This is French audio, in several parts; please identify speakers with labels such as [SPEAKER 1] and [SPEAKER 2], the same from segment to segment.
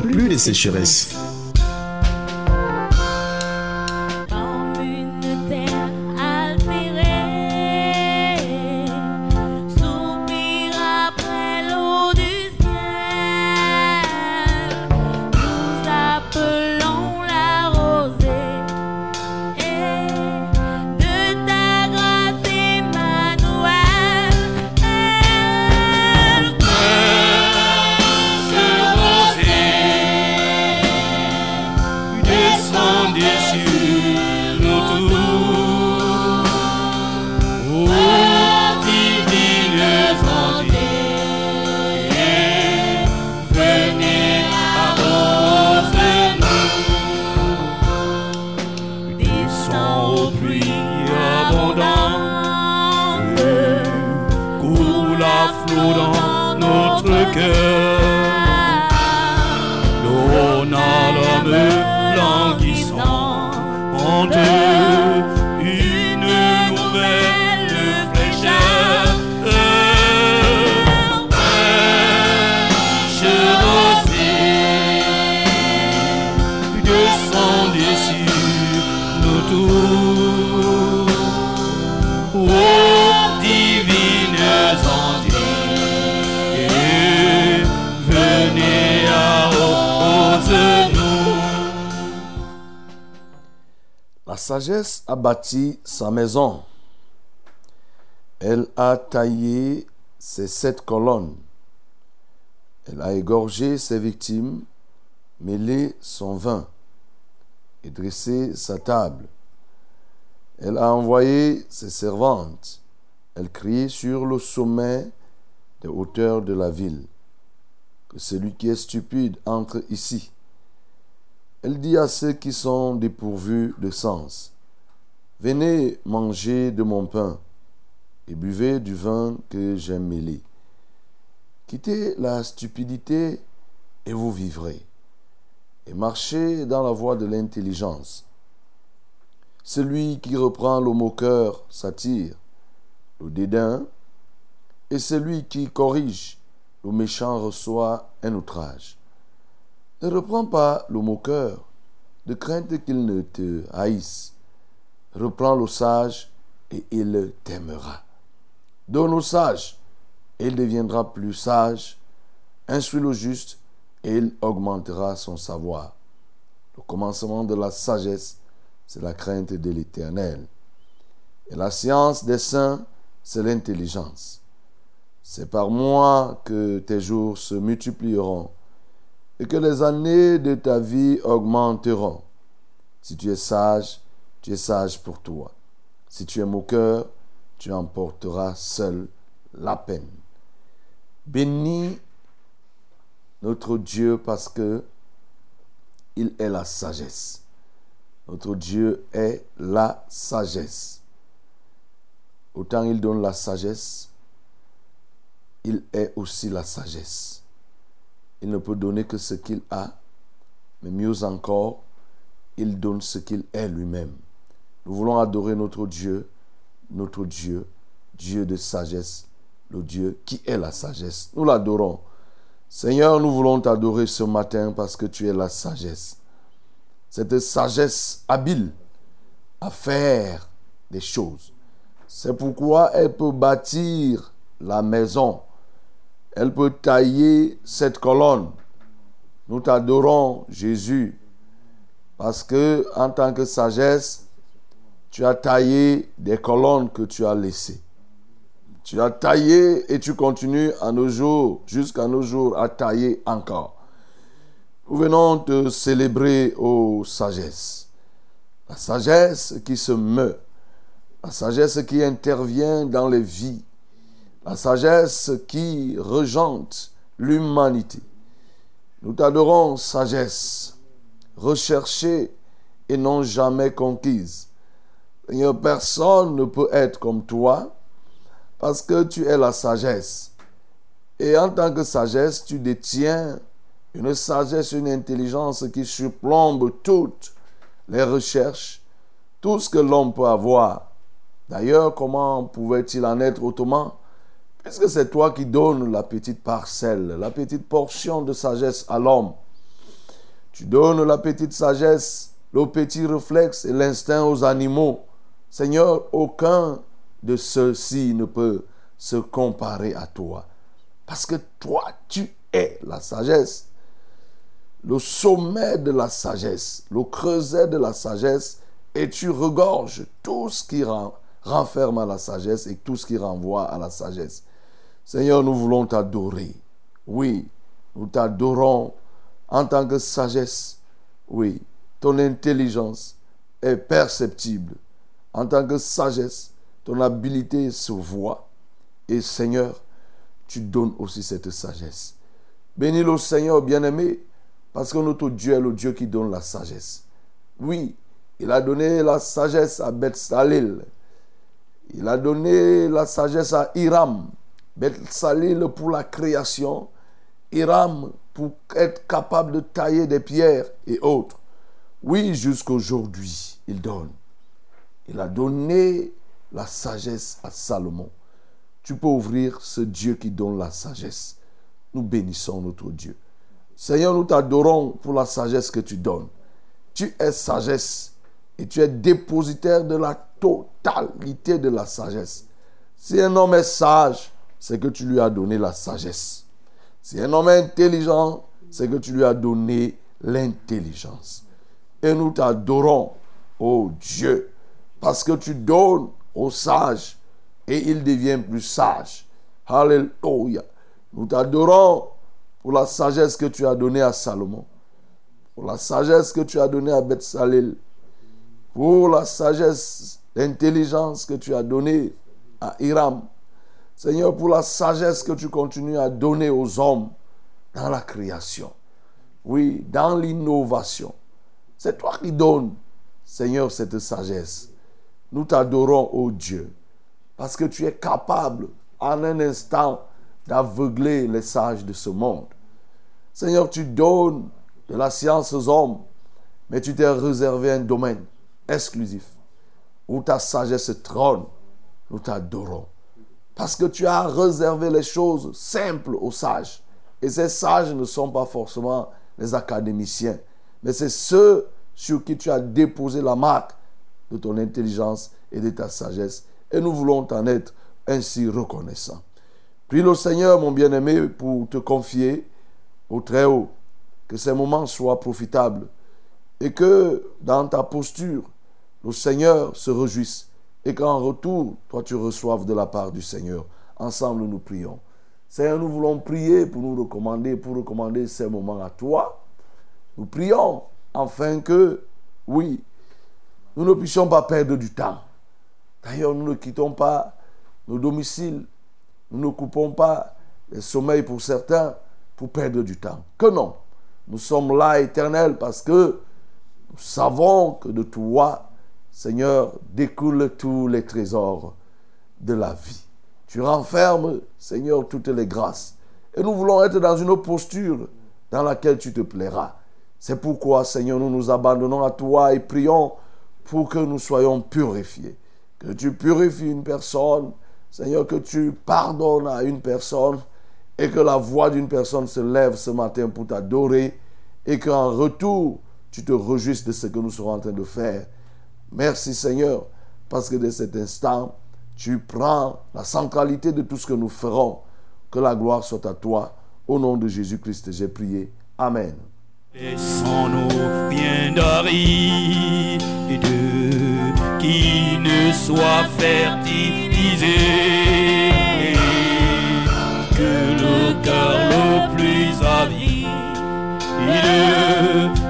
[SPEAKER 1] plus de sécheresse.
[SPEAKER 2] Bâti sa maison. Elle a taillé ses sept colonnes. Elle a égorgé ses victimes, mêlé son vin et dressé sa table. Elle a envoyé ses servantes. Elle crie sur le sommet des hauteurs de la ville. Que celui qui est stupide entre ici. Elle dit à ceux qui sont dépourvus de sens, Venez manger de mon pain et buvez du vin que j'ai mêlé. Quittez la stupidité et vous vivrez, et marchez dans la voie de l'intelligence. Celui qui reprend le moqueur s'attire, le dédain, et celui qui corrige le méchant reçoit un outrage. Ne reprends pas le moqueur, de crainte qu'il ne te haïsse. Reprends le sage et il t'aimera. Donne au sage il deviendra plus sage. Instruis le juste et il augmentera son savoir. Le commencement de la sagesse, c'est la crainte de l'Éternel. Et la science des saints, c'est l'intelligence. C'est par moi que tes jours se multiplieront et que les années de ta vie augmenteront. Si tu es sage, tu es sage pour toi. Si tu es moqueur, tu emporteras seul la peine. Bénis notre Dieu parce que il est la sagesse. Notre Dieu est la sagesse. Autant il donne la sagesse, il est aussi la sagesse. Il ne peut donner que ce qu'il a, mais mieux encore, il donne ce qu'il est lui-même. Nous voulons adorer notre Dieu, notre Dieu, Dieu de sagesse, le Dieu qui est la sagesse. Nous l'adorons. Seigneur, nous voulons t'adorer ce matin parce que tu es la sagesse. Cette sagesse habile à faire des choses. C'est pourquoi elle peut bâtir la maison elle peut tailler cette colonne. Nous t'adorons, Jésus, parce que en tant que sagesse, tu as taillé des colonnes que tu as laissées. Tu as taillé et tu continues à nos jours, jusqu'à nos jours, à tailler encore. Nous venons te célébrer, ô sagesse. La sagesse qui se meut, la sagesse qui intervient dans les vies, la sagesse qui regente l'humanité. Nous t'adorons, sagesse, recherchée et non jamais conquise. Personne ne peut être comme toi parce que tu es la sagesse. Et en tant que sagesse, tu détiens une sagesse, une intelligence qui surplombe toutes les recherches, tout ce que l'homme peut avoir. D'ailleurs, comment pouvait-il en être autrement? Puisque c'est toi qui donnes la petite parcelle, la petite portion de sagesse à l'homme. Tu donnes la petite sagesse, le petit réflexe et l'instinct aux animaux. Seigneur, aucun de ceux-ci ne peut se comparer à toi. Parce que toi, tu es la sagesse. Le sommet de la sagesse, le creuset de la sagesse, et tu regorges tout ce qui renferme à la sagesse et tout ce qui renvoie à la sagesse. Seigneur, nous voulons t'adorer. Oui, nous t'adorons en tant que sagesse. Oui, ton intelligence est perceptible. En tant que sagesse, ton habileté se voit. Et Seigneur, tu donnes aussi cette sagesse. Bénis le Seigneur bien-aimé, parce que notre Dieu est le Dieu qui donne la sagesse. Oui, il a donné la sagesse à Beth-Salil. Il a donné la sagesse à Hiram. Beth-Salil pour la création. Hiram pour être capable de tailler des pierres et autres. Oui, jusqu'aujourd'hui, il donne. Il a donné la sagesse à Salomon. Tu peux ouvrir ce Dieu qui donne la sagesse. Nous bénissons notre Dieu. Seigneur, nous t'adorons pour la sagesse que tu donnes. Tu es sagesse et tu es dépositaire de la totalité de la sagesse. Si un homme est sage, c'est que tu lui as donné la sagesse. Si un homme est intelligent, c'est que tu lui as donné l'intelligence. Et nous t'adorons, ô Dieu, parce que tu donnes aux sages et il devient plus sage. Alléluia. Nous t'adorons pour la sagesse que tu as donnée à Salomon, pour la sagesse que tu as donnée à Bethsalel, pour la sagesse, l'intelligence que tu as donnée à Hiram. Seigneur, pour la sagesse que tu continues à donner aux hommes dans la création. Oui, dans l'innovation. C'est toi qui donnes, Seigneur, cette sagesse. Nous t'adorons, ô Dieu parce que tu es capable en un instant d'aveugler les sages de ce monde. Seigneur, tu donnes de la science aux hommes, mais tu t'es réservé un domaine exclusif où ta sagesse trône. Nous t'adorons. Parce que tu as réservé les choses simples aux sages. Et ces sages ne sont pas forcément les académiciens, mais c'est ceux sur qui tu as déposé la marque de ton intelligence et de ta sagesse et nous voulons t'en être ainsi reconnaissants. Prie le Seigneur, mon bien-aimé, pour te confier au Très-Haut, que ces moments soient profitables et que dans ta posture, le Seigneur se réjouisse et qu'en retour, toi tu reçoives de la part du Seigneur. Ensemble, nous prions. Seigneur, nous voulons prier pour nous recommander, pour recommander ces moments à toi. Nous prions afin que, oui, nous ne puissions pas perdre du temps D'ailleurs, nous ne quittons pas nos domiciles. Nous ne coupons pas le sommeil pour certains pour perdre du temps. Que non. Nous sommes là éternels parce que nous savons que de toi, Seigneur, découlent tous les trésors de la vie. Tu renfermes, Seigneur, toutes les grâces. Et nous voulons être dans une posture dans laquelle tu te plairas. C'est pourquoi, Seigneur, nous nous abandonnons à toi et prions pour que nous soyons purifiés que tu purifies une personne, Seigneur, que tu pardonnes à une personne et que la voix d'une personne se lève ce matin pour t'adorer et qu'en retour, tu te réjouisses de ce que nous serons en train de faire. Merci Seigneur, parce que de cet instant, tu prends la centralité de tout ce que nous ferons. Que la gloire soit à toi. Au nom de Jésus-Christ, j'ai prié. Amen.
[SPEAKER 1] Laissons-nous bien qui ne soit fertilisé. Que le cœur le plus avide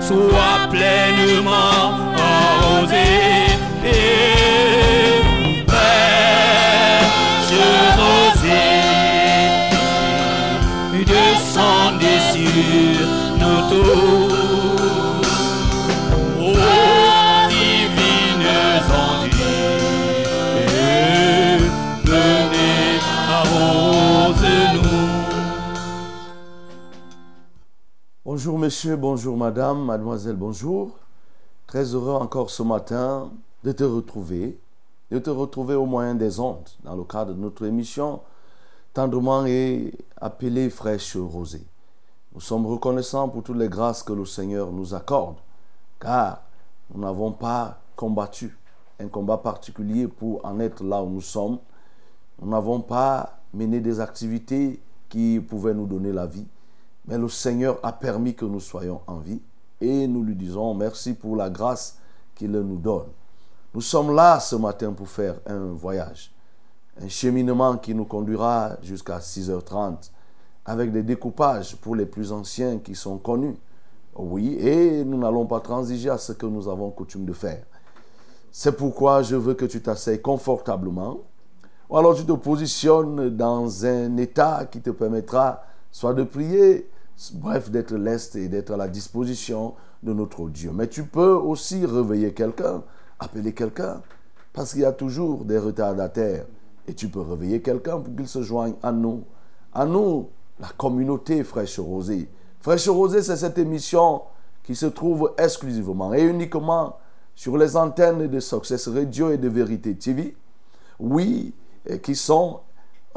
[SPEAKER 1] soit pleinement arrosé. Descendez sur bientôt. Ô
[SPEAKER 2] Bonjour monsieur, bonjour madame, mademoiselle, bonjour. Très heureux encore ce matin de te retrouver, de te retrouver au moyen des ondes dans le cadre de notre émission tendrement et appelée fraîche rosée. Nous sommes reconnaissants pour toutes les grâces que le Seigneur nous accorde, car nous n'avons pas combattu un combat particulier pour en être là où nous sommes. Nous n'avons pas mené des activités qui pouvaient nous donner la vie, mais le Seigneur a permis que nous soyons en vie et nous lui disons merci pour la grâce qu'il nous donne. Nous sommes là ce matin pour faire un voyage, un cheminement qui nous conduira jusqu'à 6h30 avec des découpages pour les plus anciens qui sont connus. Oui, et nous n'allons pas transiger à ce que nous avons coutume de faire. C'est pourquoi je veux que tu t'asseyes confortablement, ou alors tu te positionnes dans un état qui te permettra soit de prier, bref, d'être leste et d'être à la disposition de notre Dieu. Mais tu peux aussi réveiller quelqu'un, appeler quelqu'un, parce qu'il y a toujours des retardataires. Et tu peux réveiller quelqu'un pour qu'il se joigne à nous. À nous, la communauté Fraîche Rosée. Fraîche Rosée, c'est cette émission qui se trouve exclusivement et uniquement sur les antennes de Success Radio et de Vérité TV. Oui, qui sont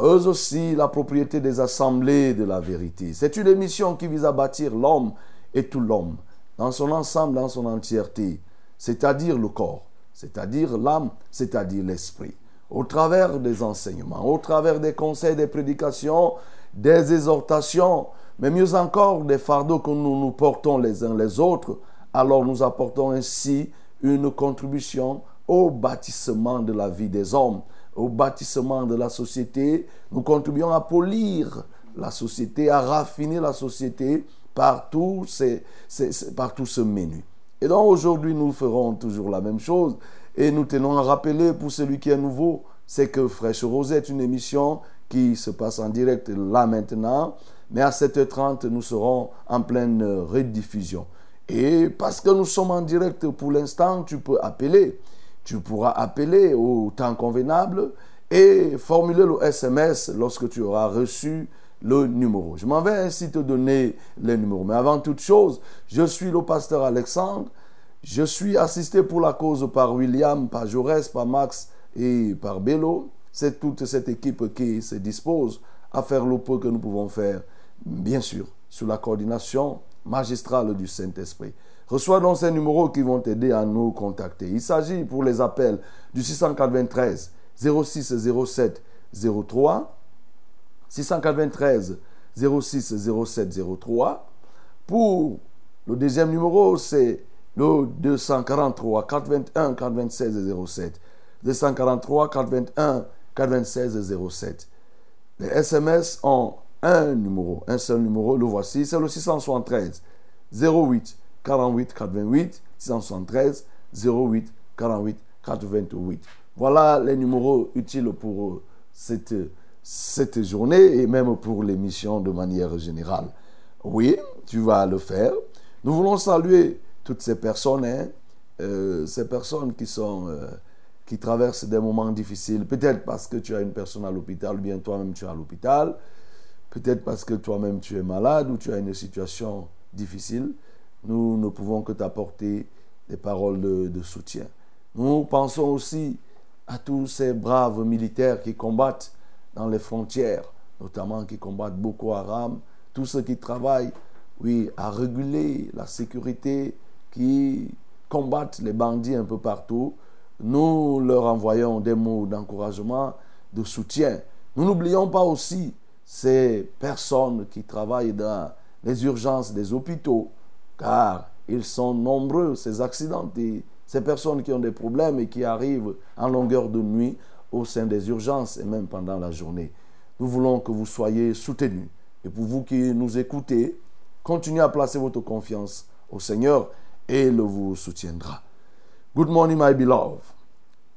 [SPEAKER 2] eux aussi la propriété des assemblées de la vérité. C'est une émission qui vise à bâtir l'homme et tout l'homme dans son ensemble, dans son entièreté, c'est-à-dire le corps, c'est-à-dire l'âme, c'est-à-dire l'esprit. Au travers des enseignements, au travers des conseils, des prédications, des exhortations, mais mieux encore des fardeaux que nous nous portons les uns les autres, alors nous apportons ainsi une contribution au bâtissement de la vie des hommes, au bâtissement de la société. Nous contribuons à polir la société, à raffiner la société par tout, ce menu. Et donc aujourd'hui, nous ferons toujours la même chose. Et nous tenons à rappeler pour celui qui est nouveau, c'est que Fraîche Rosée est une émission qui se passe en direct là maintenant. Mais à 7h30, nous serons en pleine rediffusion. Et parce que nous sommes en direct pour l'instant, tu peux appeler. Tu pourras appeler au temps convenable et formuler le SMS lorsque tu auras reçu le numéro. Je m'en vais ainsi te donner les numéros. Mais avant toute chose, je suis le pasteur Alexandre. Je suis assisté pour la cause par William, par Jaurès, par Max et par Bello. C'est toute cette équipe qui se dispose à faire le peu que nous pouvons faire, bien sûr, sous la coordination magistrale du Saint-Esprit. Reçois donc ces numéros qui vont t'aider à nous contacter. Il s'agit pour les appels du 693 06 07 03, 693 06 07 03. Pour le deuxième numéro, c'est le 243 421 426 07. 243 421 426 07. Les SMS ont un numéro, un seul numéro, le voici, c'est le 673 08 48 88 673 08 48 88. Voilà les numéros utiles pour cette, cette journée et même pour l'émission de manière générale. Oui, tu vas le faire. Nous voulons saluer toutes ces personnes, hein, euh, ces personnes qui. Euh, qui traversent des moments difficiles, peut-être parce que tu as une personne à l'hôpital, ou bien toi-même tu es à l'hôpital, peut-être parce que toi-même tu es malade ou tu as une situation difficile, nous ne pouvons que t'apporter des paroles de, soutien. Nous pensons aussi à tous ces braves militaires qui combattent dans les frontières, notamment qui combattent Boko Haram, tous ceux qui travaillent, oui, à réguler la sécurité, qui combattent les bandits un peu partout nous leur envoyons des mots d'encouragement, de soutien. Nous n'oublions pas aussi ces personnes qui travaillent dans les urgences des hôpitaux, car ils sont nombreux, ces accidentés, ces personnes qui ont des problèmes et qui arrivent en longueur de nuit au sein des urgences et même pendant la journée. Nous voulons que vous soyez soutenus. Et pour vous qui nous écoutez, continuez à placer votre confiance au Seigneur et il vous soutiendra. Good morning, my beloved.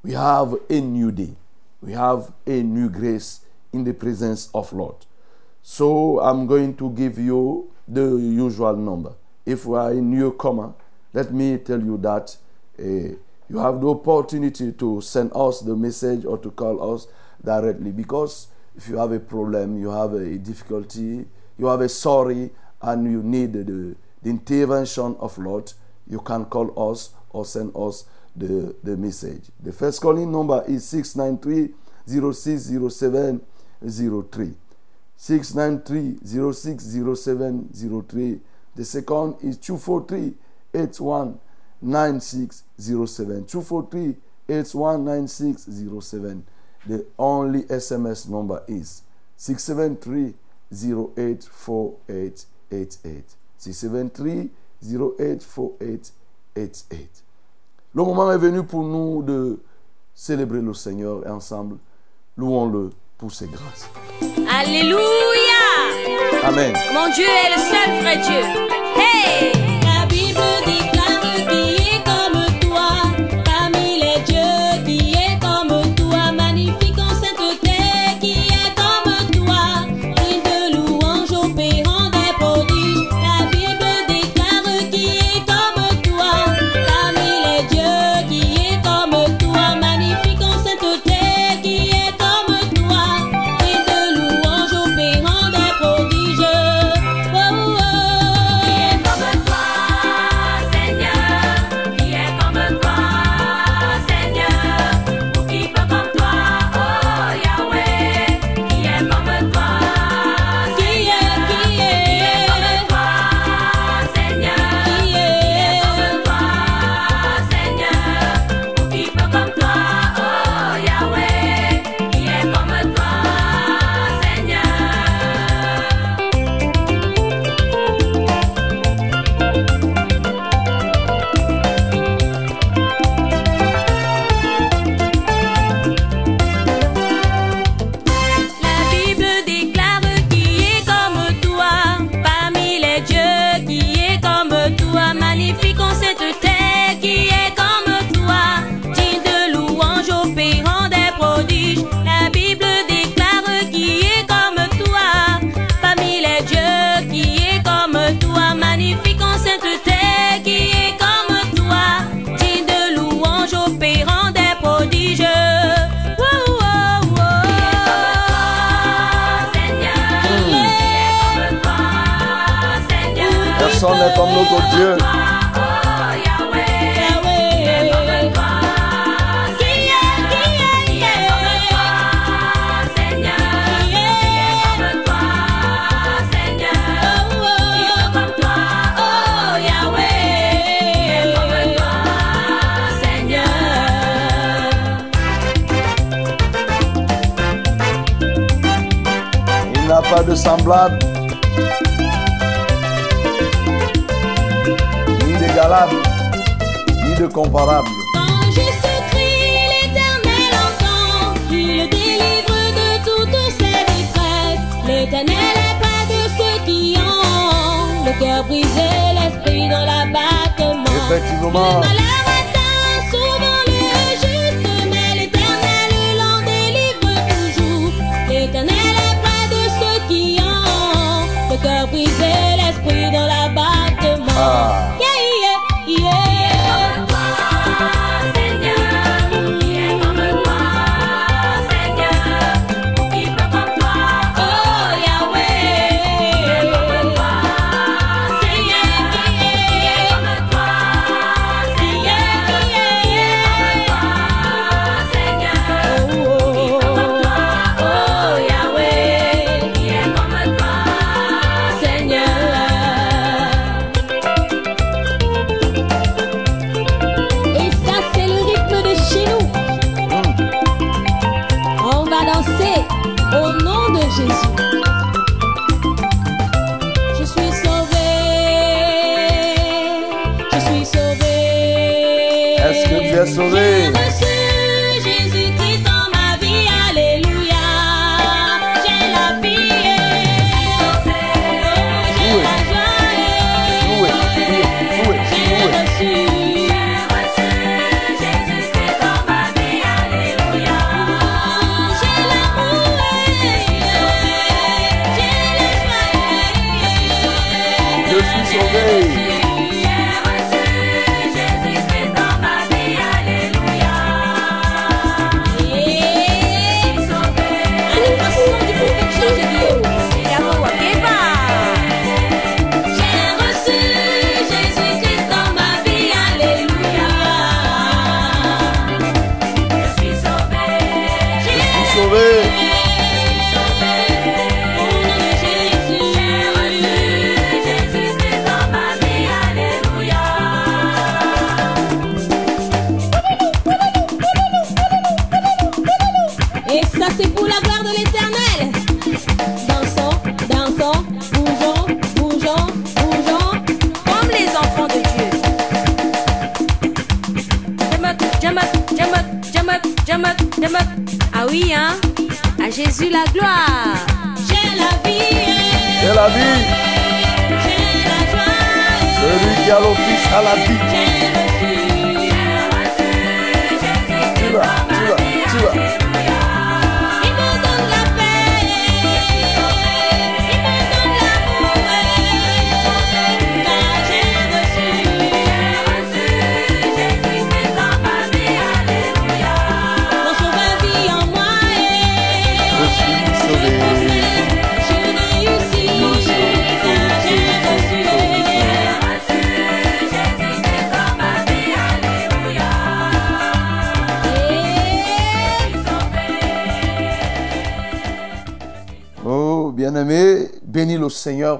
[SPEAKER 2] We have a new day. We have a new grace in the presence of Lord. So I'm going to give you the usual number. if you are a newcomer, let me tell you that uh, you have the opportunity to send us the message or to call us directly because if you have a problem, you have a difficulty, you have a sorry, and you need the, the intervention of Lord, you can call us or send us the, the message. The first calling number is 693 060703. 693 060703. The second is 243 819607. 243 819607. The only SMS number is 673 084888. 673 084888. Le moment est venu pour nous de célébrer le Seigneur ensemble. Louons-le pour ses grâces.
[SPEAKER 3] Alléluia!
[SPEAKER 2] Amen.
[SPEAKER 3] Mon Dieu est le seul vrai Dieu. Hey!
[SPEAKER 4] La Bible
[SPEAKER 2] dit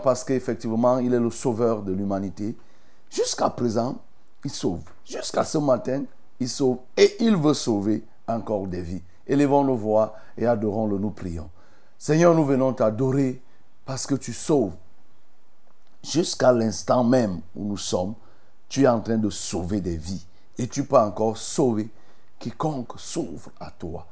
[SPEAKER 2] parce qu'effectivement, il est le sauveur de l'humanité. Jusqu'à présent, il sauve. Jusqu'à ce matin, il sauve et il veut sauver encore des vies. Élevons nos voix et adorons-le, nous prions. Seigneur, nous venons t'adorer parce que tu sauves. Jusqu'à l'instant même où nous sommes, tu es en train de sauver des vies. Et tu peux encore sauver quiconque s'ouvre à toi.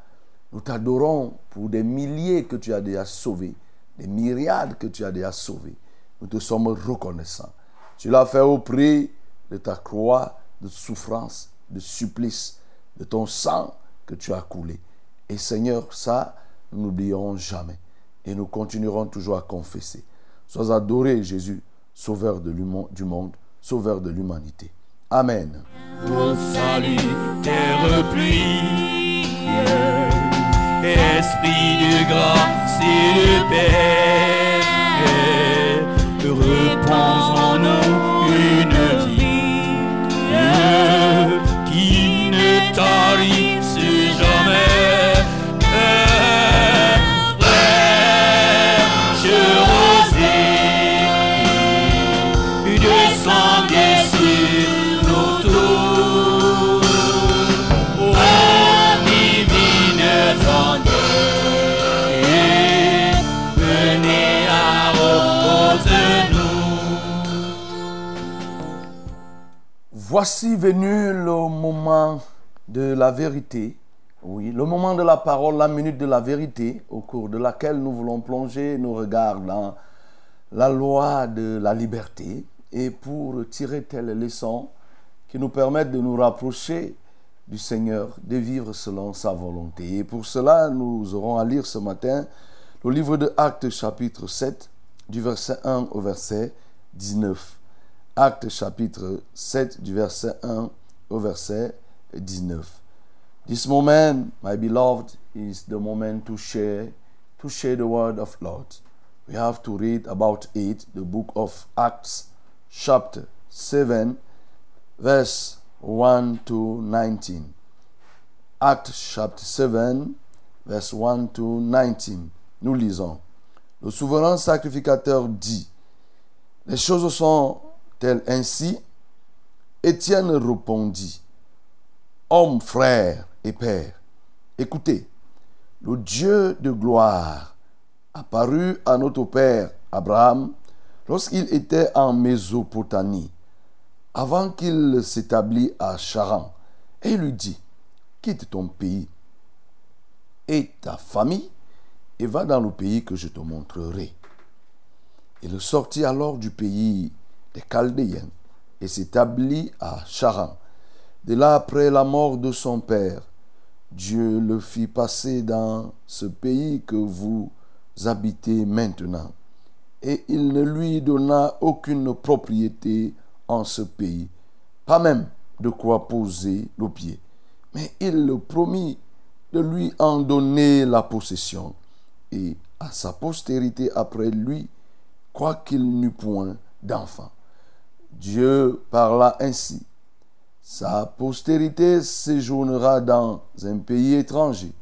[SPEAKER 2] Nous t'adorons pour des milliers que tu as déjà sauvés, des myriades que tu as déjà sauvés. Nous te sommes reconnaissants. Tu l'as fait au prix de ta croix, de souffrance, de supplice, de ton sang que tu as coulé. Et Seigneur, ça, nous n'oublierons jamais. Et nous continuerons toujours à confesser. Sois adoré, Jésus, sauveur de du monde, sauveur de l'humanité. Amen.
[SPEAKER 1] Esprit de grâce et de paix,
[SPEAKER 2] Voici venu le moment de la vérité. Oui, le moment de la parole, la minute de la vérité, au cours de laquelle nous voulons plonger nos regards dans la loi de la liberté et pour tirer telles leçons qui nous permettent de nous rapprocher du Seigneur, de vivre selon sa volonté. Et pour cela, nous aurons à lire ce matin le livre de Actes chapitre 7, du verset 1 au verset 19. Actes chapitre 7 du verset 1 au verset 19. This moment, my beloved, is the moment to share to share the word of Lord. We have to read about it, the book of Acts chapter 7 verse 1 to 19. Actes chapter 7 verse 1 to 19. Nous lisons. Le souverain sacrificateur dit Les choses sont-elles ainsi Étienne répondit Homme, frère et père, écoutez, le Dieu de gloire apparut à notre père Abraham lorsqu'il était en Mésopotamie, avant qu'il s'établît à Charan, et lui dit Quitte ton pays et ta famille et va dans le pays que je te montrerai. Il sortit alors du pays des Chaldéens et s'établit à Charan. De là, après la mort de son père, Dieu le fit passer dans ce pays que vous habitez maintenant. Et il ne lui donna aucune propriété en ce pays, pas même de quoi poser le pied. Mais il le promit de lui en donner la possession et à sa postérité après lui, quoiqu'il n'eût point d'enfant. Dieu parla ainsi. Sa postérité séjournera dans un pays étranger.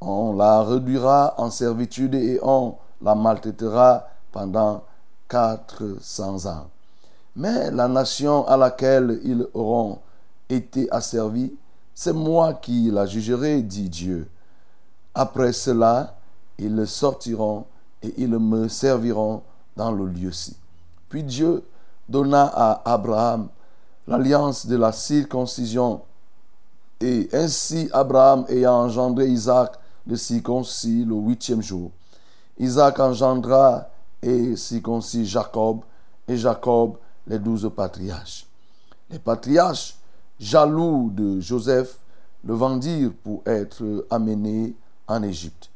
[SPEAKER 2] On la réduira en servitude et on la maltraitera pendant quatre cents ans. Mais la nation à laquelle ils auront été asservis, c'est moi qui la jugerai, dit Dieu. Après cela, ils sortiront et ils me serviront dans le lieu-ci. Puis Dieu donna à Abraham l'alliance de la circoncision Et ainsi, Abraham ayant engendré Isaac, le circoncis, le huitième jour. Isaac engendra et circoncis Jacob, et Jacob les douze patriarches. Les patriarches, jaloux de Joseph, le vendirent pour être amené en Égypte.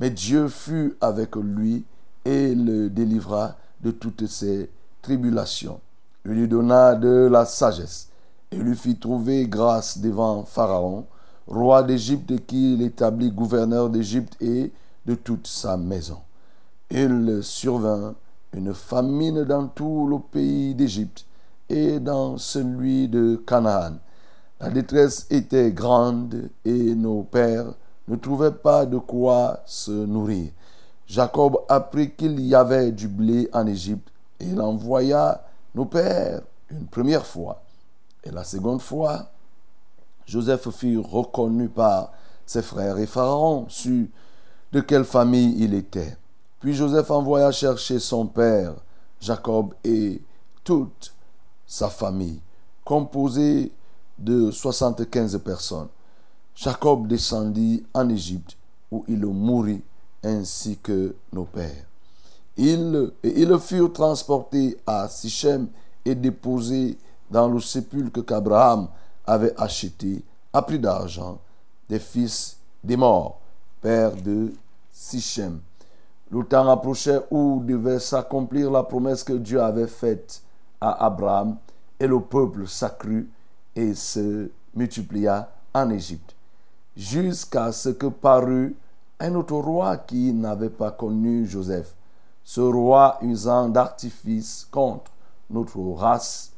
[SPEAKER 2] Mais Dieu fut avec lui et le délivra de toutes ses tribulations. Il lui donna de la sagesse et lui fit trouver grâce devant Pharaon, roi d'Égypte, qui l'établit gouverneur d'Égypte et de toute sa maison. Il survint une famine dans tout le pays d'Égypte et dans celui de Canaan. La détresse était grande et nos pères ne trouvaient pas de quoi se nourrir. Jacob apprit qu'il y avait du blé en Égypte il envoya nos pères une première fois. Et la seconde fois, Joseph fut reconnu par ses frères et Pharaon sut de quelle famille il était. Puis Joseph envoya chercher son père, Jacob, et toute sa famille, composée de 75 personnes. Jacob descendit en Égypte, où il mourut, ainsi que nos pères. Ils, ils furent transportés à Sichem et déposés dans le sépulcre qu'Abraham avait acheté à prix d'argent des fils des morts, père de Sichem. Le temps approchait où devait s'accomplir la promesse que Dieu avait faite à Abraham, et le peuple s'accrut et se multiplia en Égypte, jusqu'à ce que parut un autre roi qui n'avait pas connu Joseph. Ce roi, usant d'artifice contre notre race,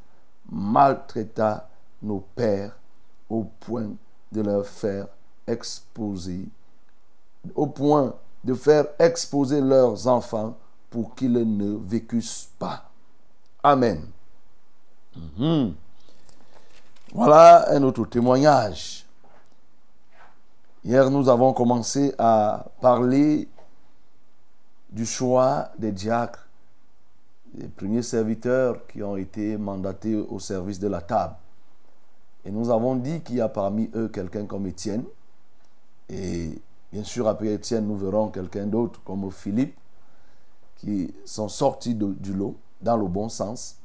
[SPEAKER 2] maltraita nos pères au point de leur faire exposer, au point de faire exposer leurs enfants pour qu'ils ne vécussent pas. Amen. Mhm. Voilà un autre témoignage. Hier, nous avons commencé à parler du choix des diacres, les premiers serviteurs qui ont été mandatés au service de la table. Et nous avons dit qu'il y a parmi eux quelqu'un comme Étienne. Et bien sûr, après Étienne, nous verrons quelqu'un d'autre comme Philippe, qui sont sortis du lot dans le bon sens.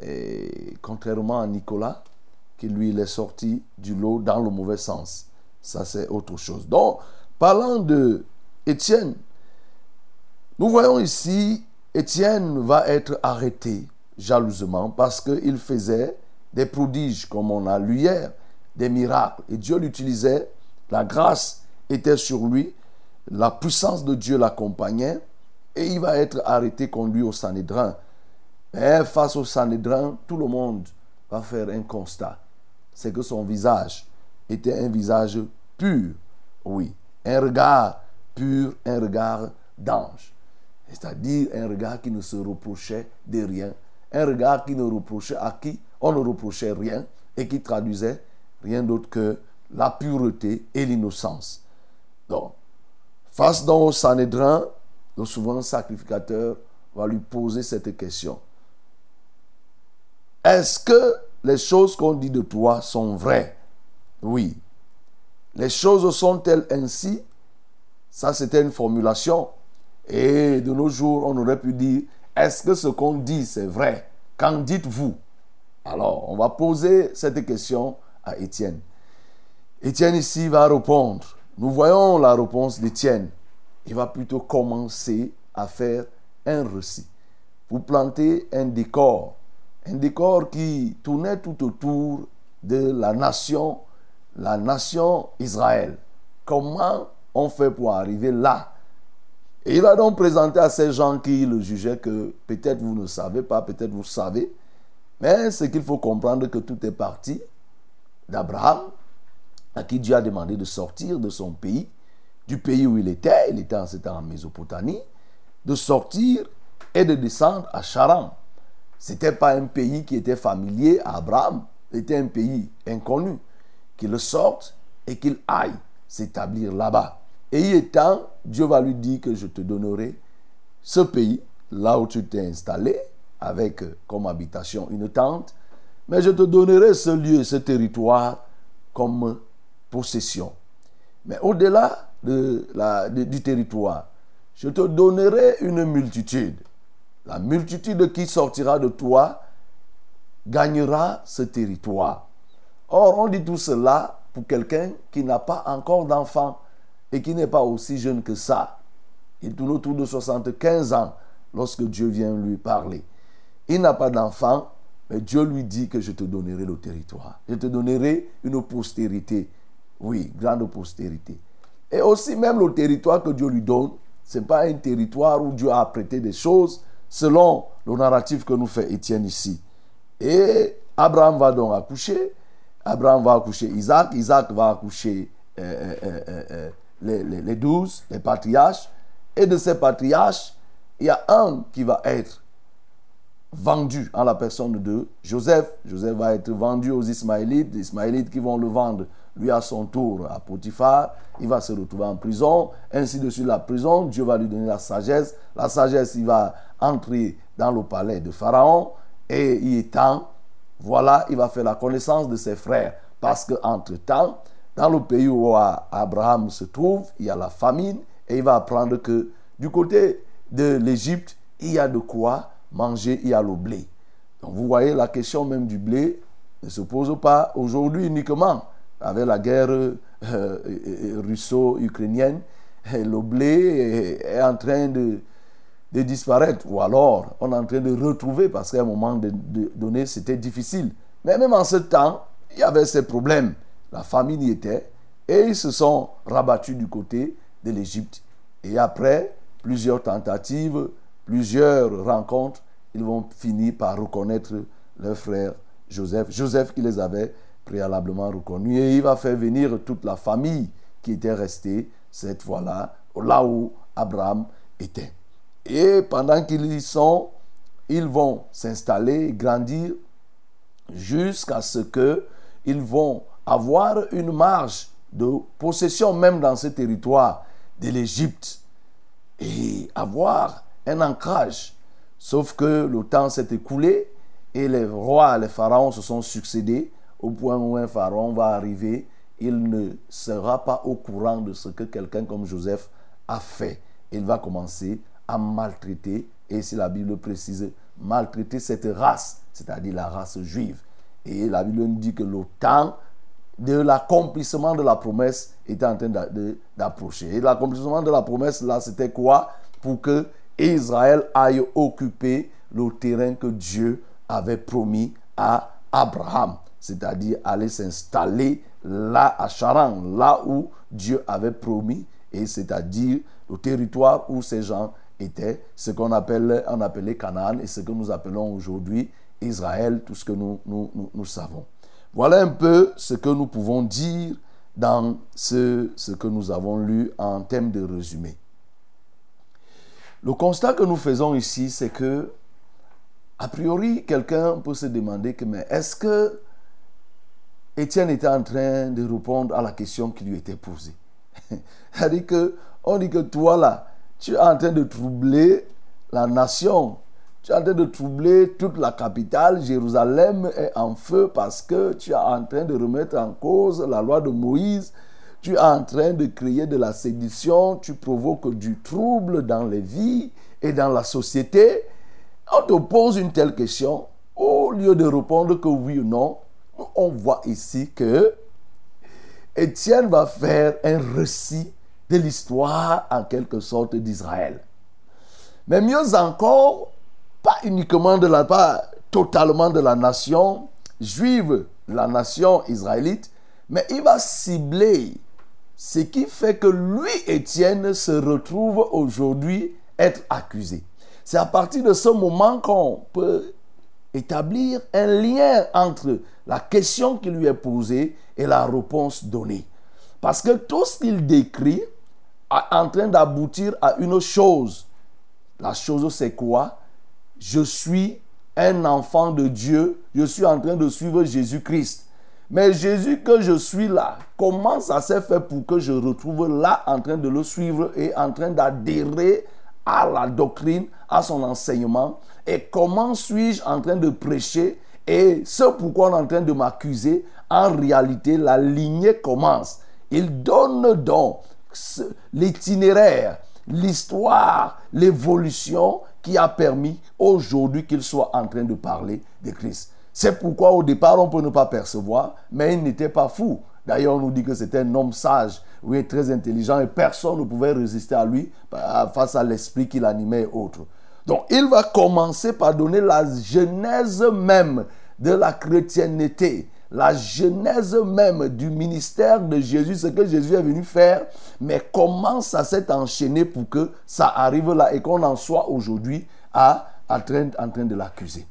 [SPEAKER 2] Et contrairement à Nicolas, qui lui il est sorti du lot dans le mauvais sens. Ça, c'est autre chose. Donc, parlant de Étienne, nous voyons ici, Étienne va être arrêté jalousement parce qu'il faisait des prodiges, comme on a lu hier, des miracles. Et Dieu l'utilisait, la grâce était sur lui, la puissance de Dieu l'accompagnait, et il va être arrêté, conduit au Sanhédrin. Mais face au Sanhédrin, tout le monde va faire un constat. C'est que son visage était un visage pur. Oui, un regard pur, un regard d'ange. C'est-à-dire un regard qui ne se reprochait de rien. Un regard qui ne reprochait à qui? On ne reprochait rien et qui traduisait rien d'autre que la pureté et l'innocence. Donc, face donc au Sanhédrin, le souverain sacrificateur va lui poser cette question. Est-ce que les choses qu'on dit de toi sont vraies? Oui. Les choses sont-elles ainsi? Ça, c'était une formulation. Et de nos jours, on aurait pu dire, est-ce que ce qu'on dit, c'est vrai? Qu'en dites-vous? Alors, on va poser cette question à Étienne. Étienne ici va répondre. Nous voyons la réponse d'Étienne. Il va plutôt commencer à faire un récit. Vous plantez un décor. Un décor qui tournait tout autour de la nation, la nation Israël. Comment on fait pour arriver là? Et il va donc présenter à ces gens qui le jugeaient que peut-être vous ne savez pas, peut-être vous savez. Mais c'est qu'il faut comprendre que tout est parti d'Abraham, à qui Dieu a demandé de sortir de son pays, du pays où il était, il était en ce en Mésopotamie, de sortir et de descendre à Charan. Ce n'était pas un pays qui était familier à Abraham, c'était un pays inconnu. Qu'il sorte et qu'il aille s'établir là-bas. Et y étant, Dieu va lui dire que je te donnerai ce pays, là où tu t'es installé, avec euh, comme habitation une tente, mais je te donnerai ce lieu, ce territoire comme possession. Mais au-delà du territoire, je te donnerai une multitude. La multitude qui sortira de toi gagnera ce territoire. Or, on dit tout cela pour quelqu'un qui n'a pas encore d'enfant et qui n'est pas aussi jeune que ça. Il tourne autour de 75 ans lorsque Dieu vient lui parler. Il n'a pas d'enfant, mais Dieu lui dit que je te donnerai le territoire. Je te donnerai une postérité. Oui, grande postérité. Et aussi même le territoire que Dieu lui donne, ce n'est pas un territoire où Dieu a apprêté des choses selon le narratif que nous fait Étienne ici. Et Abraham va donc accoucher. Abraham va accoucher Isaac. Isaac va accoucher euh, euh, euh, les, douze, les patriarches. Et de ces patriarches, il y a un qui va être vendu en la personne de Joseph. Joseph va être vendu aux Ismaélites. Les Ismaélites qui vont le vendre, lui à son tour, à Potiphar. Il va se retrouver en prison. Ainsi de suite, la prison, Dieu va lui donner la sagesse. La sagesse, il va entrer dans le palais de Pharaon. Et y étant, voilà, il va faire la connaissance de ses frères. Parce qu'entre-temps, dans le pays où Abraham se trouve, il y a la famine. Et il va apprendre que du côté de l'Égypte, il y a de quoi manger, il y a le blé. Donc vous voyez, la question même du blé ne se pose pas aujourd'hui uniquement. Avec la guerre euh, russo-ukrainienne, le blé est, en train de, disparaître. Ou alors, on est en train de retrouver, parce qu'à un moment donné, c'était difficile. Mais même en ce temps, il y avait ces problèmes. La famine y était. Et ils se sont rabattus du côté de l'Égypte. Et après plusieurs tentatives, plusieurs rencontres, ils vont finir par reconnaître leur frère Joseph. Joseph qui les avait préalablement reconnus. Et il va faire venir toute la famille qui était restée cette fois-là, là où Abraham était. Et pendant qu'ils y sont, ils vont s'installer, grandir, jusqu'à ce que ils vont avoir une marge de possession même dans ce territoire de l'Égypte et avoir un ancrage. Sauf que le temps s'est écoulé et les rois, les pharaons se sont succédés au point où un pharaon va arriver, il ne sera pas au courant de ce que quelqu'un comme Joseph a fait. Il va commencer à maltraiter, et si la Bible précise, maltraiter cette race, c'est-à-dire la race juive. Et la Bible nous dit que le temps de l'accomplissement de la promesse était en train d'approcher. Et l'accomplissement de la promesse, là, c'était quoi? Pour que Israël aille occuper le terrain que Dieu avait promis à Abraham, c'est-à-dire aller s'installer là à Charan, là où Dieu avait promis, et c'est-à-dire le territoire où ces gens étaient, ce qu'on appelle, on appelait Canaan et ce que nous appelons aujourd'hui Israël, tout ce que nous, nous, nous savons. Voilà un peu ce que nous pouvons dire dans ce, que nous avons lu en thème de résumé. Le constat que nous faisons ici, c'est que, a priori, quelqu'un peut se demander que, est-ce que Étienne était en train de répondre à la question qui lui était posée? C'est-à-dire on dit que toi là, tu es en train de troubler la nation. Tu es en train de troubler toute la capitale. Jérusalem est en feu parce que tu es en train de remettre en cause la loi de Moïse. Tu es en train de créer de la sédition. Tu provoques du trouble dans les vies et dans la société. On te pose une telle question. Au lieu de répondre que oui ou non, on voit ici que Étienne va faire un récit de l'histoire en quelque sorte d'Israël. Mais mieux encore, pas uniquement de la pas totalement de la nation juive, la nation israélite, mais il va cibler ce qui fait que lui, Étienne, se retrouve aujourd'hui être accusé. C'est à partir de ce moment qu'on peut établir un lien entre la question qui lui est posée et la réponse donnée. Parce que tout ce qu'il décrit est en train d'aboutir à une chose. La chose, c'est quoi? Je suis un enfant de Dieu. Je suis en train de suivre Jésus-Christ. Mais Jésus que je suis là, comment ça s'est fait pour que je retrouve là en train de le suivre et en train d'adhérer à la doctrine, à son enseignement? Et comment suis-je en train de prêcher? Et ce pourquoi on est en train de m'accuser, en réalité, la lignée commence. Il donne donc l'itinéraire, l'histoire, l'évolution qui a permis aujourd'hui qu'il soit en train de parler de Christ. C'est pourquoi au départ on peut ne pas percevoir, mais il n'était pas fou. D'ailleurs, on nous dit que c'était un homme sage, oui, très intelligent, et personne ne pouvait résister à lui bah, face à l'esprit qui l'animait et autres. Donc, il va commencer par donner la genèse même de la chrétienté, la genèse même du ministère de Jésus, ce que Jésus est venu faire, mais comment ça s'est enchaîné pour que ça arrive là et qu'on en soit aujourd'hui à, en train, de l'accuser.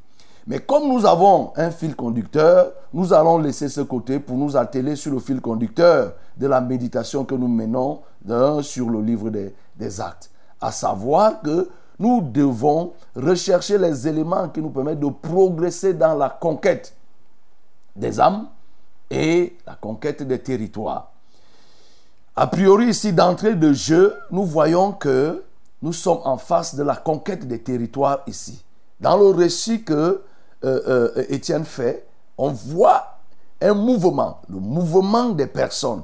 [SPEAKER 2] Mais comme nous avons un fil conducteur, nous allons laisser ce côté pour nous atteler sur le fil conducteur de la méditation que nous menons sur le livre des, des actes. À savoir que nous devons rechercher les éléments qui nous permettent de progresser dans la conquête des âmes et la conquête des territoires. A priori, ici, d'entrée de jeu, nous voyons que nous sommes en face de la conquête des territoires ici. Dans le récit que euh, euh, Étienne fait, on voit un mouvement, le mouvement des personnes,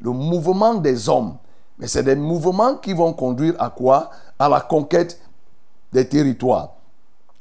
[SPEAKER 2] le mouvement des hommes. Mais c'est des mouvements qui vont conduire à quoi? À la conquête des territoires.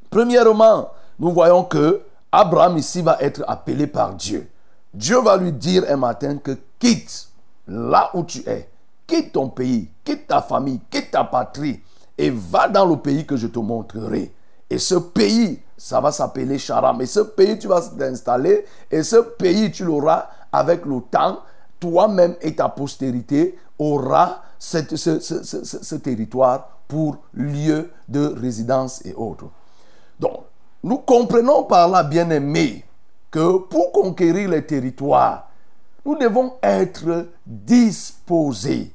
[SPEAKER 2] Premièrement, nous voyons que Abraham ici va être appelé par Dieu. Dieu va lui dire un matin que quitte là où tu es, quitte ton pays, quitte ta famille, quitte ta patrie et va dans le pays que je te montrerai. Et ce pays, ça va s'appeler Charam. Et ce pays, tu vas t'installer. Et ce pays, tu l'auras avec le temps. Toi-même et ta postérité aura ce- ce territoire pour lieu de résidence et autres. Donc, nous comprenons par là, bien aimé, que pour conquérir les territoires, nous devons être disposés.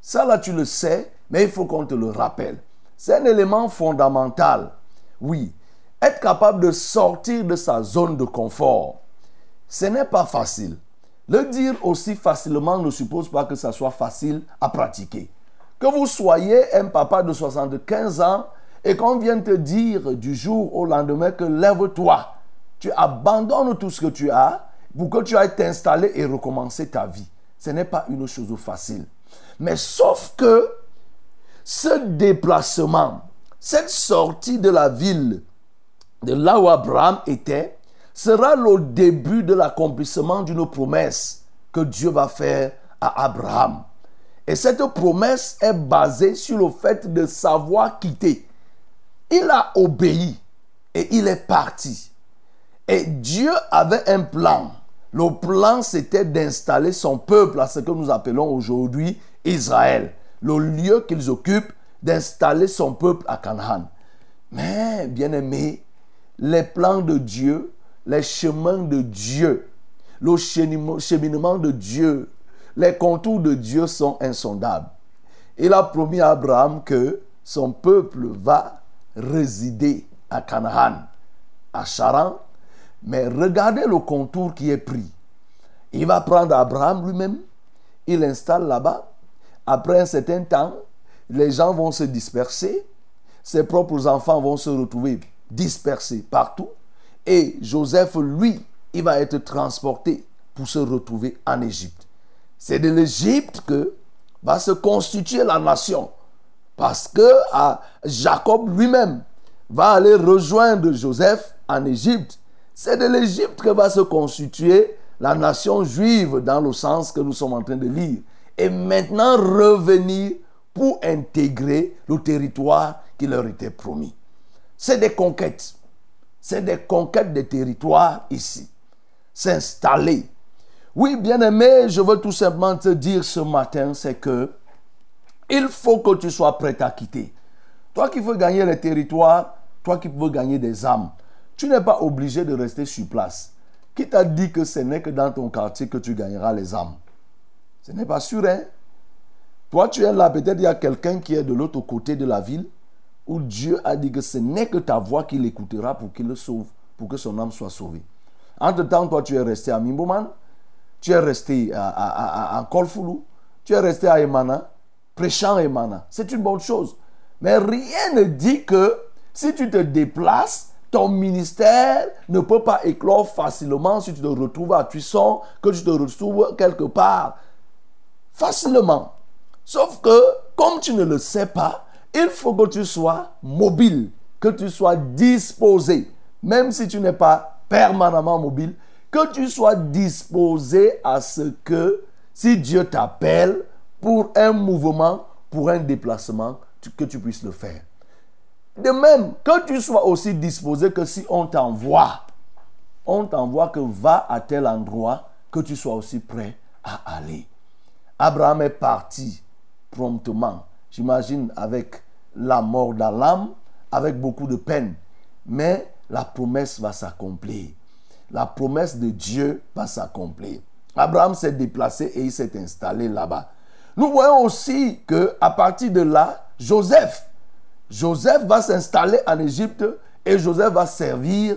[SPEAKER 2] Ça, là, tu le sais, mais il faut qu'on te le rappelle. C'est un élément fondamental. Oui, être capable de sortir de sa zone de confort, ce n'est pas facile. Le dire aussi facilement ne suppose pas que ça soit facile à pratiquer. Que vous soyez un papa de 75 ans et qu'on vienne te dire du jour au lendemain que lève-toi, tu abandonnes tout ce que tu as pour que tu ailles t'installer et recommencer ta vie. Ce n'est pas une chose facile. Mais sauf que ce déplacement, cette sortie de la ville, de là où Abraham était, sera le début de l'accomplissement d'une promesse que Dieu va faire à Abraham. Et cette promesse est basée sur le fait de savoir quitter. Il a obéi et il est parti. Et Dieu avait un plan. Le plan, c'était d'installer son peuple à ce que nous appelons aujourd'hui Israël. Le lieu qu'ils occupent, d'installer son peuple à Canaan. Mais, bien aimé, les plans de Dieu, les chemins de Dieu, le cheminement de Dieu, les contours de Dieu sont insondables. Il a promis à Abraham que son peuple va résider à Canaan, à Charan. Mais regardez le contour qui est pris. Il va prendre Abraham lui-même, il l'installe là-bas. Après un certain temps, les gens vont se disperser, ses propres enfants vont se retrouver dispersés partout. Et Joseph, lui, il va être transporté pour se retrouver en Égypte. C'est de l'Égypte que va se constituer la nation. Parce que Jacob lui-même va aller rejoindre Joseph en Égypte. C'est de l'Égypte que va se constituer la nation juive dans le sens que nous sommes en train de lire. Et maintenant revenir pour intégrer le territoire qui leur était promis. C'est des conquêtes. C'est des conquêtes des territoires ici. S'installer. Oui, bien-aimé, je veux tout simplement te dire ce matin, c'est que il faut que tu sois prêt à quitter. Toi qui veux gagner les territoires, toi qui veux gagner des âmes, tu n'es pas obligé de rester sur place. Qui t'a dit que ce n'est que dans ton quartier que tu gagneras les âmes? Ce n'est pas sûr, hein? Toi, tu es là, peut-être il y a quelqu'un qui est de l'autre côté de la ville où Dieu a dit que ce n'est que ta voix qu'il écoutera pour qu'il le sauve, pour que son âme soit sauvée. Entre-temps, toi, tu es resté à Mimboman, tu es resté à, à, tu es resté à Emana, prêchant Emana. C'est une bonne chose. Mais rien ne dit que si tu te déplaces, ton ministère ne peut pas éclore facilement si tu te retrouves à Tucson, que tu te retrouves quelque part. Facilement. Sauf que, comme tu ne le sais pas, il faut que tu sois mobile, que tu sois disposé, même si tu n'es pas permanemment mobile, que tu sois disposé à ce que, si Dieu t'appelle pour un mouvement, pour un déplacement, que tu puisses le faire. De même, que tu sois aussi disposé que si on t'envoie, on t'envoie que va à tel endroit, que tu sois aussi prêt à aller. Abraham est parti promptement, j'imagine avec la mort d'Alam, avec beaucoup de peine. Mais la promesse va s'accomplir. La promesse de Dieu va s'accomplir. Abraham s'est déplacé et il s'est installé là-bas. Nous voyons aussi que à partir de là, Joseph, va s'installer en Égypte et Joseph va servir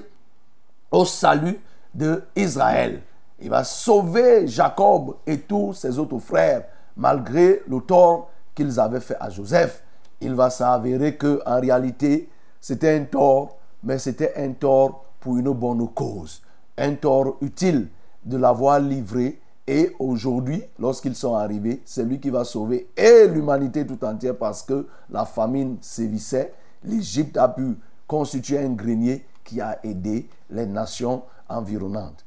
[SPEAKER 2] au salut de Israël. Il va sauver Jacob et tous ses autres frères malgré le tort qu'ils avaient fait à Joseph. Il va s'avérer que en réalité, c'était un tort, mais c'était un tort pour une bonne cause, un tort utile de l'avoir livré et aujourd'hui, lorsqu'ils sont arrivés, c'est lui qui va sauver et l'humanité tout entière parce que la famine sévissait. L'Égypte a pu constituer un grenier qui a aidé les nations environnantes.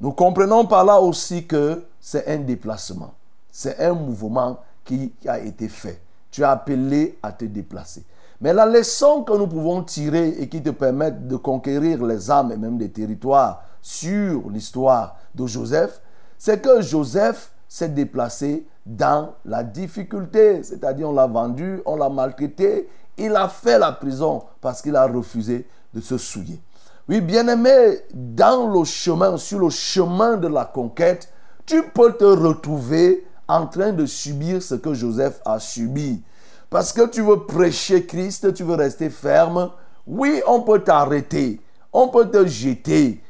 [SPEAKER 2] Nous comprenons par là aussi que c'est un déplacement. C'est un mouvement qui a été fait. Tu es appelé à te déplacer. Mais la leçon que nous pouvons tirer et qui te permettent de conquérir les âmes et même des territoires sur l'histoire de Joseph, c'est que Joseph s'est déplacé dans la difficulté. C'est-à-dire, on l'a vendu, on l'a maltraité, il a fait la prison parce qu'il a refusé de se souiller. Oui, bien-aimé, dans le chemin, sur le chemin de la conquête, tu peux te retrouver en train de subir ce que Joseph a subi. Parce que tu veux prêcher Christ, tu veux rester ferme. Oui, on peut t'arrêter, on peut te jeter.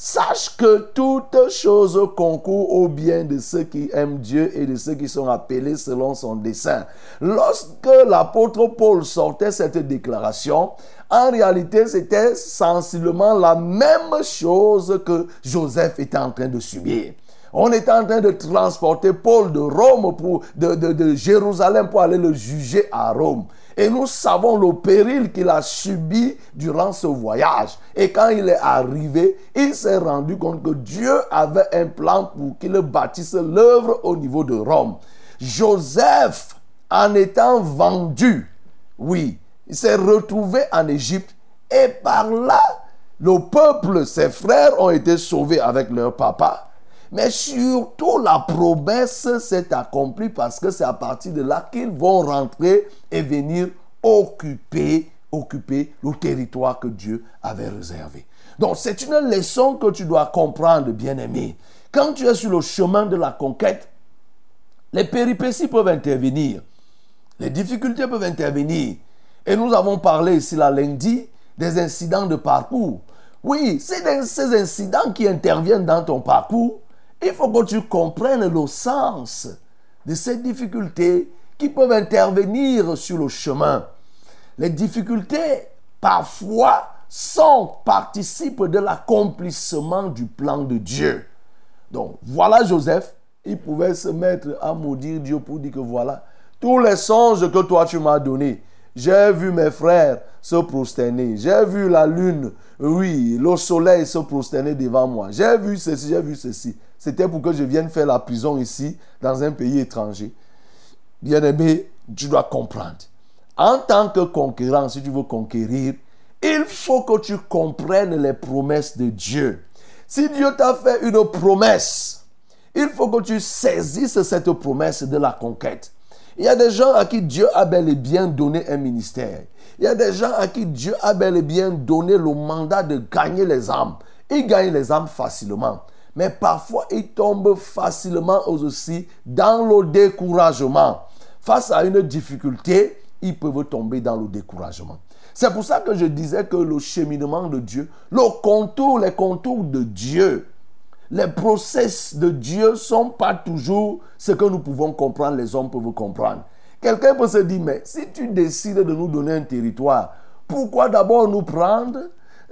[SPEAKER 2] Sache que toute chose concourt au bien de ceux qui aiment Dieu et de ceux qui sont appelés selon son dessein. Lorsque l'apôtre Paul sortait cette déclaration, en réalité, c'était sensiblement la même chose que Joseph était en train de subir. On était en train de transporter Paul de Rome pour, de, de, de Jérusalem pour aller le juger à Rome. Et nous savons le péril qu'il a subi durant ce voyage. Et quand il est arrivé, il s'est rendu compte que Dieu avait un plan pour qu'il bâtisse l'œuvre au niveau de Rome. Joseph, en étant vendu, oui, il s'est retrouvé en Égypte et par là, le peuple, ses frères ont été sauvés avec leur papa. Mais surtout, la promesse s'est accomplie parce que c'est à partir de là qu'ils vont rentrer et venir occuper, le territoire que Dieu avait réservé. Donc, c'est une leçon que tu dois comprendre, bien-aimé. Quand tu es sur le chemin de la conquête, les péripéties peuvent intervenir. Les difficultés peuvent intervenir. Et nous avons parlé ici la lundi des incidents de parcours. Oui, c'est ces incidents qui interviennent dans ton parcours. Il faut que tu comprennes le sens de ces difficultés qui peuvent intervenir sur le chemin. Les difficultés, parfois, sont, participent de l'accomplissement du plan de Dieu. Donc, voilà Joseph, il pouvait se mettre à maudire Dieu pour dire que voilà, tous les songes que toi tu m'as donnés, j'ai vu mes frères se prosterner, j'ai vu la lune, oui, le soleil se prosterner devant moi, j'ai vu ceci, j'ai vu ceci. C'était pour que je vienne faire la prison ici, dans un pays étranger. Bien-aimé, tu dois comprendre. En tant que conquérant, si tu veux conquérir, il faut que tu comprennes les promesses de Dieu. Si Dieu t'a fait une promesse, il faut que tu saisisses cette promesse de la conquête. Il y a des gens à qui Dieu a bel et bien donné un ministère. Il y a des gens à qui Dieu a bel et bien donné le mandat de gagner les âmes. Ils gagnent les âmes facilement. Mais parfois, ils tombent facilement aussi dans le découragement. Face à une difficulté, ils peuvent tomber dans le découragement. C'est pour ça que je disais que le cheminement de Dieu, le contour, les contours de Dieu, les process de Dieu ne sont pas toujours ce que nous pouvons comprendre, les hommes peuvent comprendre. Quelqu'un peut se dire, mais si tu décides de nous donner un territoire, pourquoi d'abord nous prendre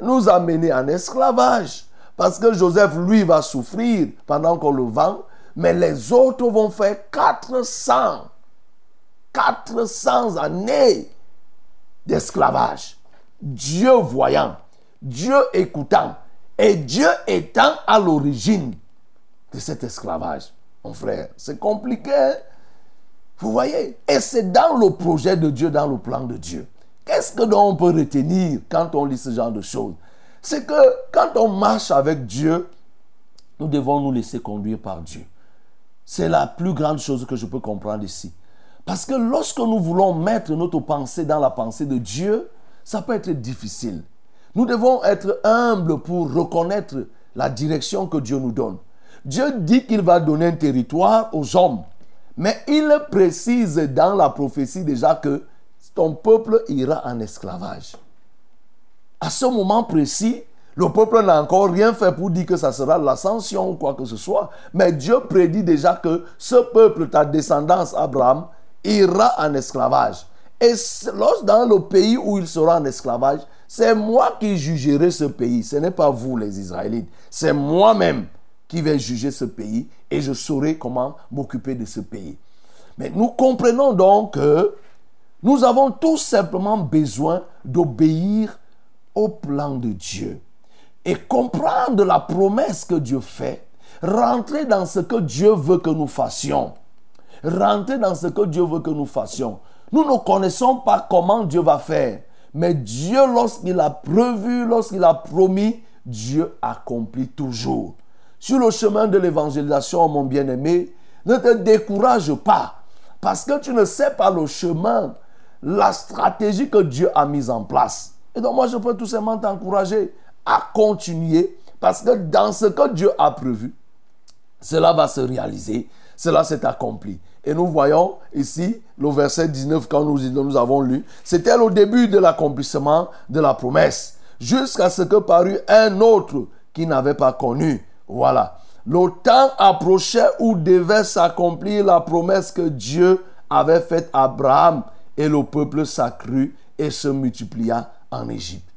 [SPEAKER 2] nous amener en esclavage? Parce que Joseph, lui, va souffrir pendant qu'on le vend, mais les autres vont faire 400, 400 années d'esclavage. Dieu voyant, Dieu écoutant, et Dieu étant à l'origine de cet esclavage. Mon frère, c'est compliqué. hein? Vous voyez? Et c'est dans le projet de Dieu, dans le plan de Dieu. Qu'est-ce que donc on peut retenir quand on lit ce genre de choses? C'est que quand on marche avec Dieu, nous devons nous laisser conduire par Dieu. C'est la plus grande chose que je peux comprendre ici. Parce que lorsque nous voulons mettre notre pensée dans la pensée de Dieu, ça peut être difficile. Nous devons être humbles pour reconnaître la direction que Dieu nous donne. Dieu dit qu'il va donner un territoire aux hommes, mais il précise dans la prophétie déjà que ton peuple ira en esclavage. À ce moment précis, le peuple n'a encore rien fait pour dire que ça sera l'ascension ou quoi que ce soit. Mais Dieu prédit déjà que ce peuple, ta descendance, Abraham, ira en esclavage. Et lorsque dans le pays où il sera en esclavage, c'est moi qui jugerai ce pays. Ce n'est pas vous les Israélites. C'est moi-même qui vais juger ce pays et je saurai comment m'occuper de ce pays. Mais nous comprenons donc que nous avons tout simplement besoin d'obéir plan de Dieu et comprendre la promesse que Dieu fait, rentrer dans ce que Dieu veut que nous fassions. Rentrer dans ce que Dieu veut que nous fassions. Nous ne connaissons pas comment Dieu va faire, mais Dieu, lorsqu'il a prévu, lorsqu'il a promis, Dieu accomplit toujours. Sur le chemin de l'évangélisation, mon bien-aimé, ne te décourage pas, parce que tu ne sais pas le chemin, la stratégie que Dieu a mise en place. Et donc moi, je peux tout simplement t'encourager à continuer, parce que dans ce que Dieu a prévu, cela va se réaliser, cela s'est accompli. Et nous voyons ici le verset 19 quand nous, nous avons lu, c'était le début de l'accomplissement de la promesse, jusqu'à ce que parut un autre qui n'avait pas connu. Voilà. Le temps approchait où devait s'accomplir la promesse que Dieu avait faite à Abraham et le peuple s'accrut et se multiplia en Égypte.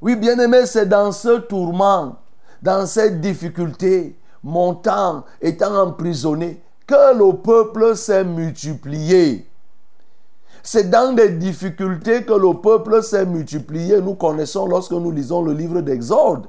[SPEAKER 2] Oui, bien-aimé, c'est dans ce tourment, dans cette difficulté, montant, étant emprisonné, que le peuple s'est multiplié. C'est dans des difficultés que le peuple s'est multiplié. Nous connaissons lorsque nous lisons le livre d'Exode.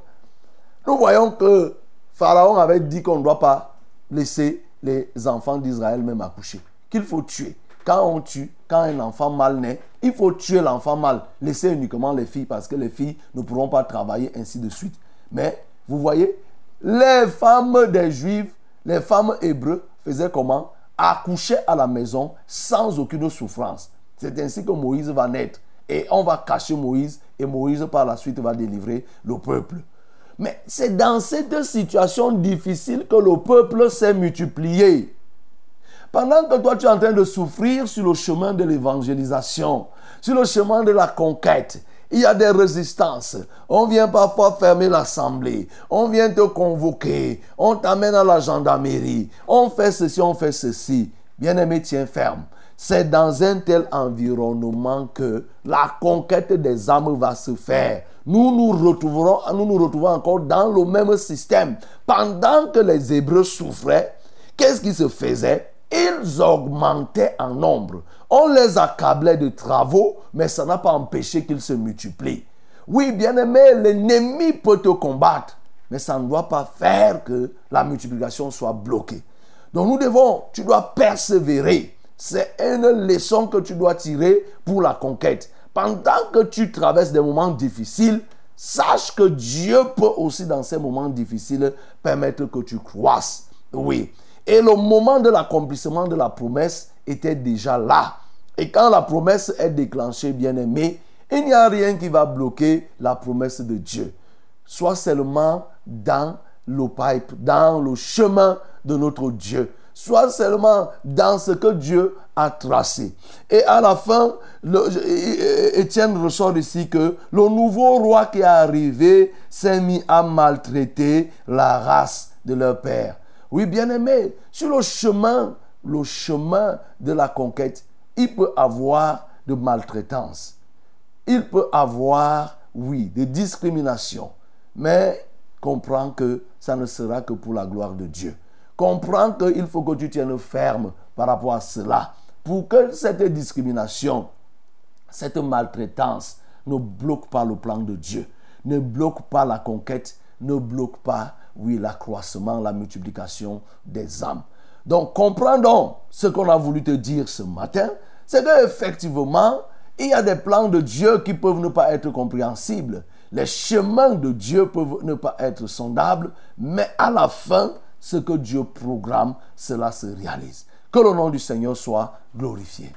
[SPEAKER 2] Nous voyons que Pharaon avait dit qu'on ne doit pas laisser les enfants d'Israël même accoucher, qu'il faut tuer. Quand on tue, quand un enfant mal naît, il faut tuer l'enfant mal, laisser uniquement les filles parce que les filles ne pourront pas travailler ainsi de suite. Mais vous voyez, les femmes des Juifs, les femmes hébreux faisaient comment? Accoucher à la maison sans aucune souffrance. C'est ainsi que Moïse va naître. Et on va cacher Moïse et Moïse par la suite va délivrer le peuple. Mais c'est dans cette situation difficile que le peuple s'est multiplié. Pendant que toi tu es en train de souffrir sur le chemin de l'évangélisation, sur le chemin de la conquête, il y a des résistances. On vient parfois fermer l'assemblée. On vient te convoquer. On t'amène à la gendarmerie. On fait ceci, on fait ceci. Bien-aimé, tiens ferme. C'est dans un tel environnement que la conquête des âmes va se faire. Nous nous retrouverons, nous nous retrouvons encore dans le même système. Pendant que les Hébreux souffraient, qu'est-ce qui se faisait? Ils augmentaient en nombre. On les accablait de travaux, mais ça n'a pas empêché qu'ils se multiplient. Oui, bien-aimé, l'ennemi peut te combattre, mais ça ne doit pas faire que la multiplication soit bloquée. Donc nous devons, tu dois persévérer. C'est une leçon que tu dois tirer pour la conquête. Pendant que tu traverses des moments difficiles, sache que Dieu peut aussi dans ces moments difficiles permettre que tu croisses. Oui. Et le moment de l'accomplissement de la promesse était déjà là. Et quand la promesse est déclenchée, bien aimé, il n'y a rien qui va bloquer la promesse de Dieu. Soit seulement dans le pipe, dans le chemin de notre Dieu. Soit seulement dans ce que Dieu a tracé. Et à la fin, Étienne ressort ici que le nouveau roi qui est arrivé s'est mis à maltraiter la race de leur père. Oui, bien aimé, sur le chemin, le chemin de la conquête, il peut avoir de maltraitance. Il peut avoir oui, de discrimination. Mais comprends que ça ne sera que pour la gloire de Dieu. Comprends qu'il faut que tu tiennes ferme par rapport à cela. Pour que cette discrimination, cette maltraitance ne bloque pas le plan de Dieu, ne bloque pas la conquête, ne bloque pas, oui, l'accroissement, la multiplication des âmes. Donc, comprends donc ce qu'on a voulu te dire ce matin, c'est qu'effectivement, il y a des plans de Dieu qui peuvent ne pas être compréhensibles. Les chemins de Dieu peuvent ne pas être sondables, mais à la fin, ce que Dieu programme, cela se réalise. Que le nom du Seigneur soit glorifié.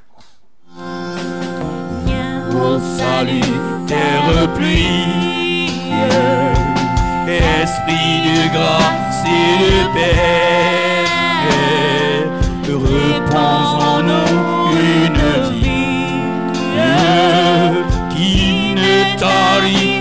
[SPEAKER 1] Esprit de grâce et de paix, repose en nous une vie qui ne tarisse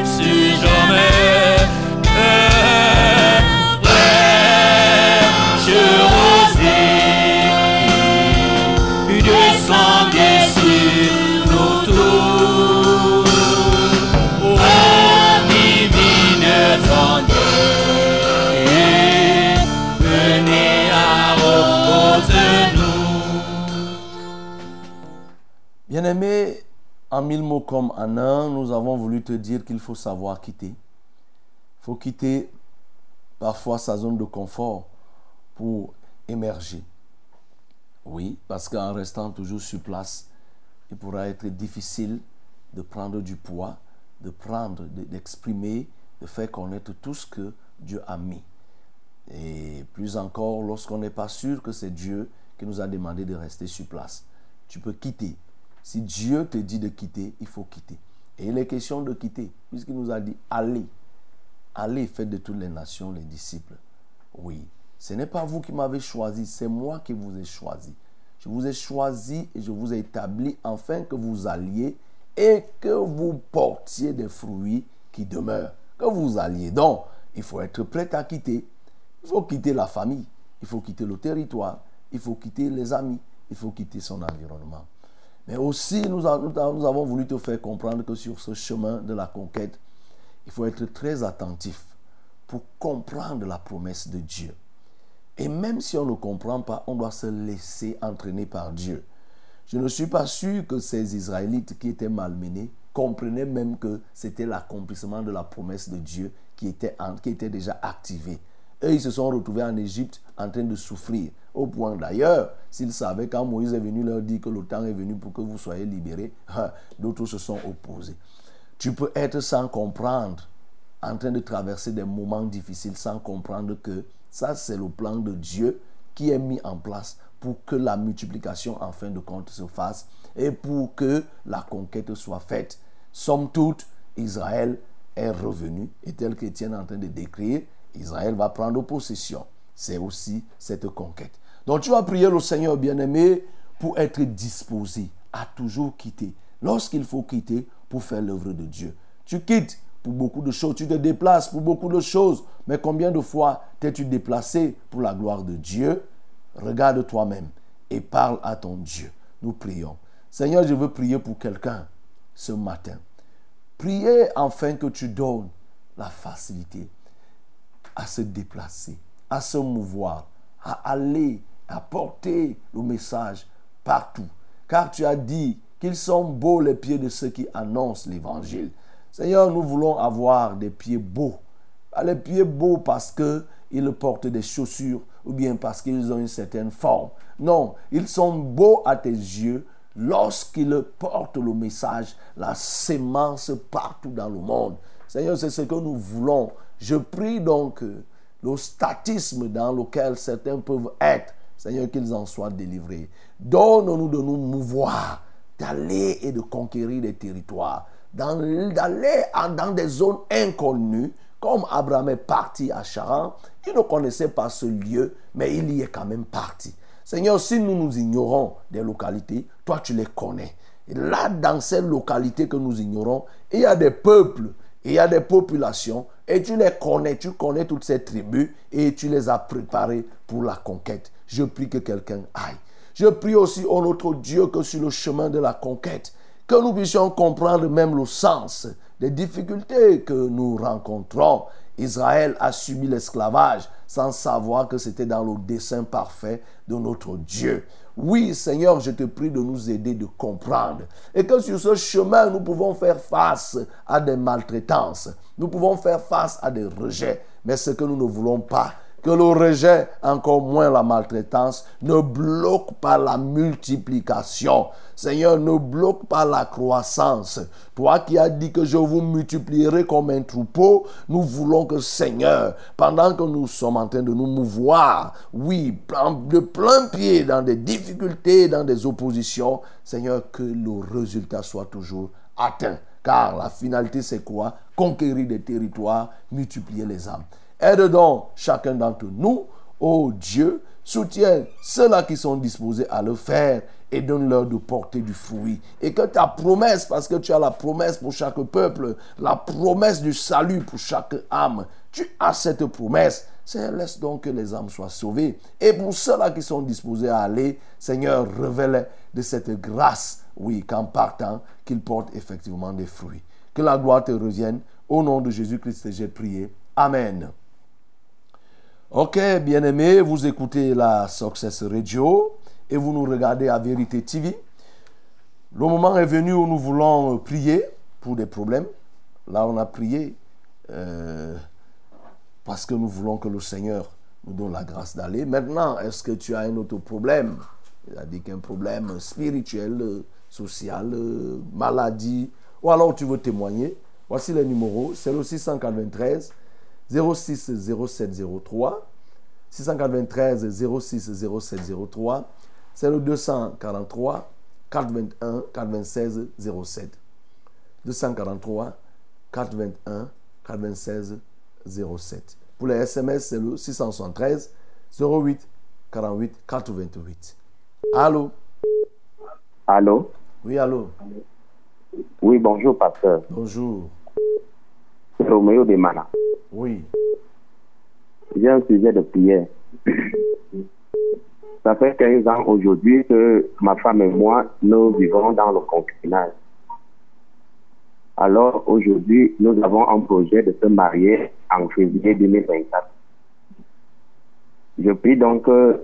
[SPEAKER 2] Bien-aimé, en mille mots comme en un, nous avons voulu te dire qu'il faut savoir quitter. Il faut quitter parfois sa zone de confort pour émerger. Oui, parce qu'en restant toujours sur place, il pourra être difficile de prendre du poids, de prendre, de- d'exprimer, de faire connaître tout ce que Dieu a mis. Et plus encore, lorsqu'on n'est pas sûr que c'est Dieu qui nous a demandé de rester sur place. Tu peux quitter. Si Dieu te dit de quitter, il faut quitter. Et il est question de quitter, puisqu'il nous a dit allez. Allez, faites de toutes les nations les disciples. Oui, ce n'est pas vous qui m'avez choisi, c'est moi qui vous ai choisi. Je vous ai choisi et je vous ai établi afin que vous alliez et que vous portiez des fruits qui demeurent. Que vous alliez. Donc, il faut être prêt à quitter. Il faut quitter la famille. Il faut quitter le territoire. Il faut quitter les amis. Il faut quitter son environnement. Mais aussi, nous, avons voulu te faire comprendre que sur ce chemin de la conquête, il faut être très attentif pour comprendre la promesse de Dieu. Et même si on ne comprend pas, on doit se laisser entraîner par Dieu. Je ne suis pas sûr que ces Israélites qui étaient malmenés comprenaient même que c'était l'accomplissement de la promesse de Dieu qui était, qui était déjà activée. Eux, ils se sont retrouvés en Égypte en train de souffrir. Au point d'ailleurs, s'ils savaient quand Moïse est venu leur dire que le temps est venu pour que vous soyez libérés, d'autres se sont opposés. Tu peux être sans comprendre, en train de traverser des moments difficiles sans comprendre que ça, c'est le plan de Dieu qui est mis en place pour que la multiplication en fin de compte se fasse et pour que la conquête soit faite. Somme toute, Israël est revenu et tel qu'Étienne est en train de décrire, Israël va prendre possession. C'est aussi cette conquête. Donc tu vas prier le Seigneur bien-aimé pour être disposé à toujours quitter. Lorsqu'il faut quitter pour faire l'œuvre de Dieu. Tu quittes pour beaucoup de choses, tu te déplaces pour beaucoup de choses. Mais combien de fois t'es-tu déplacé pour la gloire de Dieu? Regarde toi-même et parle à ton Dieu. Nous prions. Seigneur, je veux prier pour quelqu'un ce matin. Priez afin que tu donnes la facilité à se déplacer, à se mouvoir, à aller, à porter le message partout. Car tu as dit qu'ils sont beaux les pieds de ceux qui annoncent l'évangile. Seigneur, nous voulons avoir des pieds beaux. Pas les pieds beaux parce qu'ils portent des chaussures ou bien parce qu'ils ont une certaine forme. Non, ils sont beaux à tes yeux lorsqu'ils portent le message, la sémence partout dans le monde. Seigneur, c'est ce que nous voulons. Je prie donc le statisme dans lequel certains peuvent être, Seigneur, qu'ils en soient délivrés. Donne-nous de nous mouvoir, d'aller et de conquérir des territoires, d'aller dans des zones inconnues, comme Abraham est parti à Charan. Il ne connaissait pas ce lieu, mais il y est quand même parti. Seigneur, si nous nous ignorons des localités, toi tu les connais. Et là, dans ces localités que nous ignorons, il y a des peuples, il y a des populations, et tu les connais, tu connais toutes ces tribus, et tu les as préparées pour la conquête. Je prie que quelqu'un aille. Je prie aussi, au notre Dieu, que sur le chemin de la conquête, que nous puissions comprendre même le sens des difficultés que nous rencontrons. Israël a subi l'esclavage sans savoir que c'était dans le dessein parfait de notre Dieu. Oui, Seigneur, je te prie de nous aider de comprendre. Et que sur ce chemin, nous pouvons faire face à des maltraitances. Nous pouvons faire face à des rejets. Mais ce que nous ne voulons pas, que le rejet, encore moins la maltraitance, ne bloque pas la multiplication. Seigneur, ne bloque pas la croissance. Toi qui as dit que je vous multiplierai comme un troupeau, nous voulons que Seigneur, pendant que nous sommes en train de nous mouvoir, oui, de plein pied dans des difficultés, dans des oppositions, Seigneur, que le résultat soit toujours atteint. Car la finalité, c'est quoi? Conquérir des territoires, multiplier les âmes. Aide donc chacun d'entre nous, ô Dieu, soutiens ceux-là qui sont disposés à le faire et donne-leur de porter du fruit. Et que ta promesse, parce que tu as la promesse pour chaque peuple, la promesse du salut pour chaque âme, tu as cette promesse. Seigneur, laisse donc que les âmes soient sauvées. Et pour ceux-là qui sont disposés à aller, Seigneur, révèle de cette grâce, oui, qu'en partant, qu'ils portent effectivement des fruits. Que la gloire te revienne. Au nom de Jésus-Christ, j'ai prié. Amen. Ok, bien-aimés, vous écoutez la Success Radio et vous nous regardez à Vérité TV. Le moment est venu où nous voulons prier pour des problèmes. Là, on a prié euh, parce que nous voulons que le Seigneur nous donne la grâce d'aller. Maintenant, est-ce que tu as un autre problème? C'est-à-dire qu'un problème spirituel, euh, social, euh, maladie, ou alors tu veux témoigner? Voici les numéros. C'est le 693 06 07 03. 693 06 07 03. C'est le 243 421 426 07. 243 421 426 07. Pour les SMS, c'est le 673 08 48 428. Allô?
[SPEAKER 5] Allô?
[SPEAKER 2] Oui, allô?
[SPEAKER 5] Oui, bonjour, pasteur.
[SPEAKER 2] Bonjour.
[SPEAKER 5] Roméo de Mana.
[SPEAKER 2] Oui.
[SPEAKER 5] J'ai un sujet de prière. Ça fait 15 ans aujourd'hui que ma femme et moi, nous vivons dans le concubinage. Alors aujourd'hui, nous avons un projet de se marier en février 2024. Je prie donc que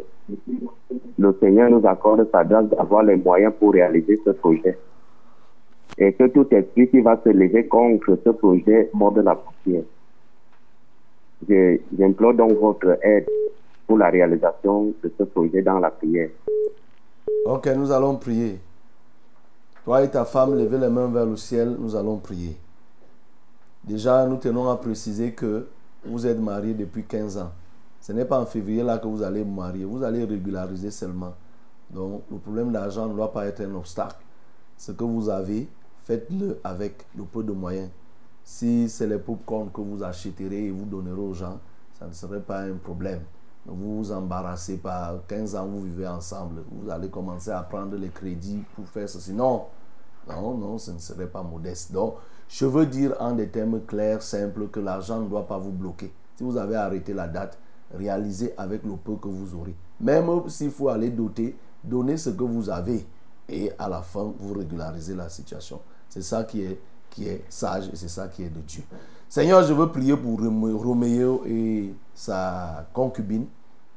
[SPEAKER 5] le Seigneur nous accorde sa grâce d'avoir les moyens pour réaliser ce projet. Et que tout esprit qui va se lever contre ce projet morde la poussière. J'implore donc votre aide pour la réalisation de ce projet dans la prière.
[SPEAKER 2] Ok, nous allons prier. Toi et ta femme, levez les mains vers le ciel, nous allons prier. Déjà, nous tenons à préciser que vous êtes mariés depuis 15 ans. Ce n'est pas en février là que vous allez vous marier, vous allez régulariser seulement. Donc, le problème d'argent ne doit pas être un obstacle. Ce que vous avez, faites-le avec le peu de moyens. Si c'est les popcorn que vous achèterez et vous donnerez aux gens, ça ne serait pas un problème. Ne vous vous embarrassez pas. 15 ans, vous vivez ensemble. Vous allez commencer à prendre les crédits pour faire ceci. Non, non, non, ce ne serait pas modeste. Donc, je veux dire en des termes clairs, simples, que l'argent ne doit pas vous bloquer. Si vous avez arrêté la date, réalisez avec le peu que vous aurez. Même s'il faut aller doter, donnez ce que vous avez. Et à la fin, vous régularisez la situation. C'est ça qui est, sage et c'est ça qui est de Dieu. Seigneur, je veux prier pour Romé- Roméo et sa concubine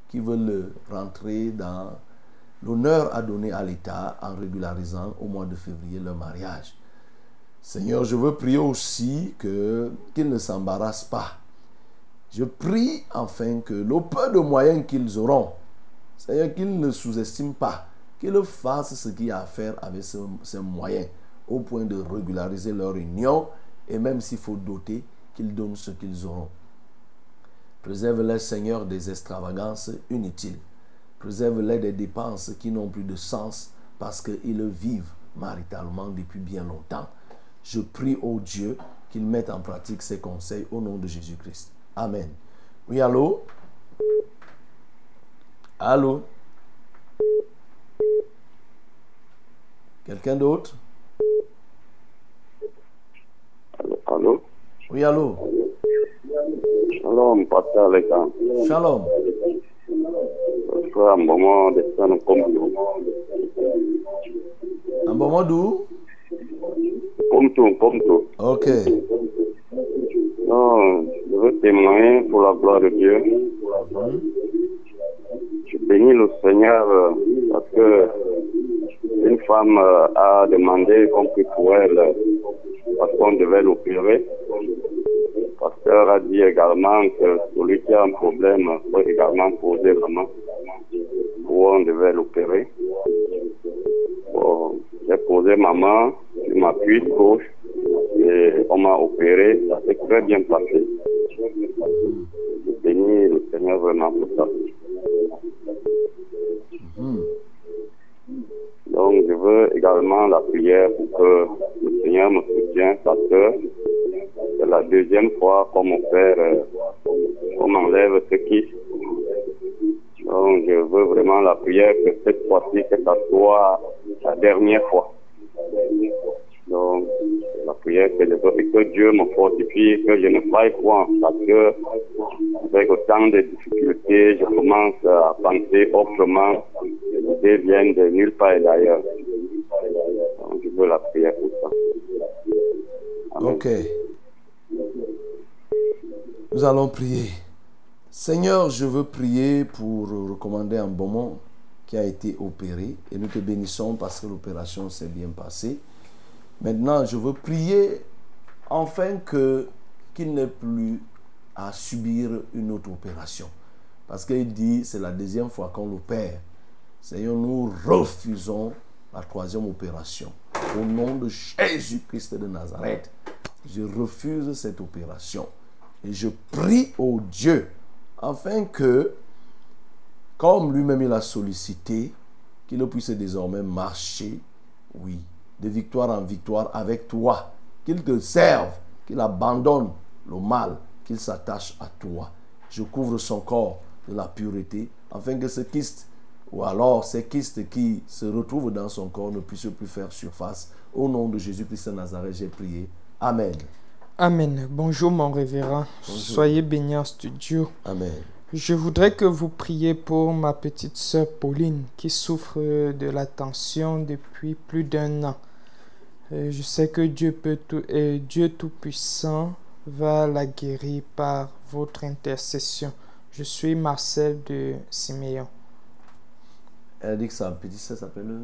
[SPEAKER 2] qui veulent rentrer dans l'honneur à donner à l'État en régularisant au mois de février leur mariage. Seigneur, je veux prier aussi que qu'ils ne s'embarrassent pas. Je prie enfin que le peu de moyens qu'ils auront, Seigneur, qu'ils ne sous-estiment pas, qu'ils fassent ce qu'il y a à faire avec ce- ces moyens, au point de régulariser leur union, et même s'il faut doter, qu'ils donnent ce qu'ils auront. Préserve-les, Seigneur, des extravagances inutiles. Préserve-les des dépenses qui n'ont plus de sens parce qu'ils vivent maritalement depuis bien longtemps. Je prie au Dieu qu'il mette en pratique ses conseils au nom de Jésus-Christ. Amen. Oui, allô? Allô? Quelqu'un d'autre?
[SPEAKER 5] Allô
[SPEAKER 2] Oui, allô?
[SPEAKER 5] Shalom, pasteur gars.
[SPEAKER 2] Shalom.
[SPEAKER 5] Un moment de temps comme nous.
[SPEAKER 2] Un bon moment d'où?
[SPEAKER 5] Comme tout, comme tout.
[SPEAKER 2] Ok.
[SPEAKER 5] Non, je veux témoigner pour la gloire de Dieu. Je bénis le Seigneur euh, parce que une femme euh, a demandé qu'on prie pour elle euh, parce qu'on devait l'opérer. Le pasteur a dit également que celui qui a un problème peut également poser la main où on devait l'opérer. Bon, j'ai posé ma main sur ma cuisse gauche et on m'a opéré. Ça s'est très bien passé. Je bénis le Seigneur vraiment pour ça. Donc, je veux également la prière pour que le Seigneur me soutienne parce que c'est la deuxième fois qu'on m'opère, euh, qu'on m'enlève ce qui. Donc, je veux vraiment la prière que cette fois-ci, que ça soit la dernière fois. Donc, la prière que, veux, et que Dieu me fortifie, que je ne faille point, parce que avec autant de difficultés, je commence à penser autrement. Les idées viennent de nulle part et d'ailleurs. Donc, je veux la prière pour ça.
[SPEAKER 2] Ok. Nous allons prier. Seigneur, je veux prier pour recommander un bonbon qui a été opéré et nous te bénissons parce que l'opération s'est bien passée. Maintenant, je veux prier que qu'il n'ait plus à subir une autre opération. Parce qu'il dit, c'est la deuxième fois qu'on l'opère. Seigneur, nous refusons la troisième opération. Au nom de Jésus-Christ de Nazareth, je refuse cette opération. Et je prie au Dieu afin que, comme lui-même il a sollicité, qu'il puisse désormais marcher, oui, de victoire en victoire avec toi. Qu'il te serve, qu'il abandonne le mal, qu'il s'attache à toi. Je couvre son corps de la pureté, afin que ce kyste, ou alors ces kystes qui se retrouvent dans son corps, ne puissent plus faire surface. Au nom de Jésus-Christ de Nazareth, j'ai prié. Amen.
[SPEAKER 6] Amen. Bonjour mon révérend.
[SPEAKER 2] Bonjour.
[SPEAKER 6] Soyez bénis en studio.
[SPEAKER 2] Amen.
[SPEAKER 6] Je voudrais que vous priez pour ma petite sœur Pauline qui souffre de la tension depuis plus d'un an. Euh, Je sais que Dieu peut tout, et Dieu tout-puissant va la guérir par votre intercession. Je suis Marcel de Siméon.
[SPEAKER 2] Elle dit que sa petite sœur s'appelle.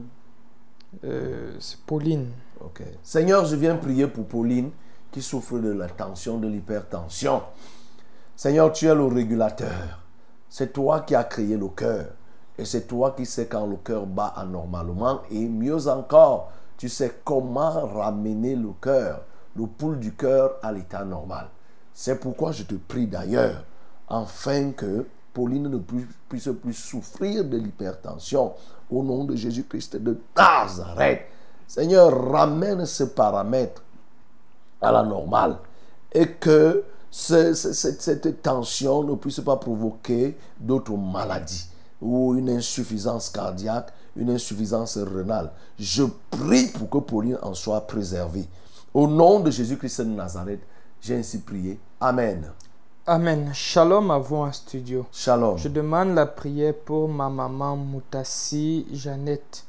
[SPEAKER 6] Euh, c'est Pauline.
[SPEAKER 2] Ok. Seigneur, je viens prier pour Pauline qui souffre de la tension, de l'hypertension. Seigneur, tu es le régulateur. C'est toi qui as créé le cœur. Et c'est toi qui sais quand le cœur bat anormalement. Et mieux encore, tu sais comment ramener le cœur, le pouls du cœur à l'état normal. C'est pourquoi je te prie d'ailleurs, afin que Pauline ne pu- puisse plus souffrir de l'hypertension. Au nom de Jésus-Christ de Nazareth. Seigneur, ramène ce paramètre à la normale et que ce- ce- cette, cette tension ne puisse pas provoquer d'autres maladies ou une insuffisance cardiaque, une insuffisance rénale. Je prie pour que Pauline en soit préservée. Au nom de Jésus-Christ de Nazareth, j'ai ainsi prié. Amen.
[SPEAKER 6] Amen. Shalom à vous en studio.
[SPEAKER 2] Shalom.
[SPEAKER 6] Je demande la prière pour ma maman Moutassi Jeannette.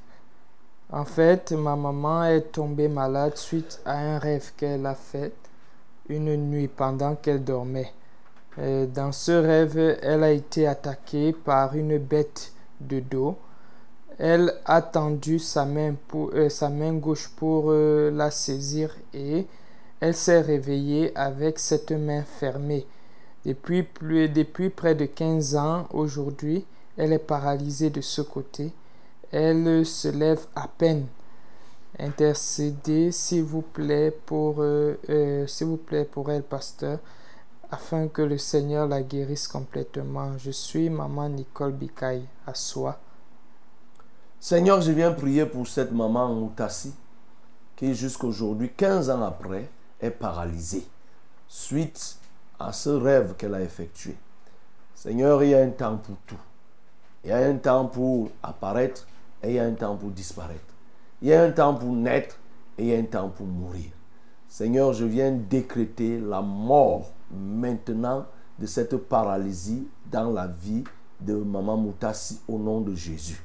[SPEAKER 6] En fait, ma maman est tombée malade suite à un rêve qu'elle a fait une nuit pendant qu'elle dormait. Euh, Dans ce rêve, elle a été attaquée par une bête de dos. Elle a tendu sa main, euh, gauche pour euh, la saisir et elle s'est réveillée avec cette main fermée. Depuis, plus, depuis près de 15 ans, aujourd'hui, elle est paralysée de ce côté. Elle se lève à peine. Intercédez, s'il vous plaît, pour, euh, s'il vous plaît, pour elle, pasteur, afin que le Seigneur la guérisse complètement. Je suis maman Nicole Bikaï, à soi.
[SPEAKER 2] Seigneur, je viens prier pour cette maman Moutassi qui jusqu'aujourd'hui, 15 ans après, est paralysée suite à ce rêve qu'elle a effectué. Seigneur, il y a un temps pour tout. Il y a un temps pour apparaître et il y a un temps pour disparaître. Il y a un temps pour naître et il y a un temps pour mourir. Seigneur, je viens décréter la mort maintenant de cette paralysie dans la vie de Maman Moutassi au nom de Jésus.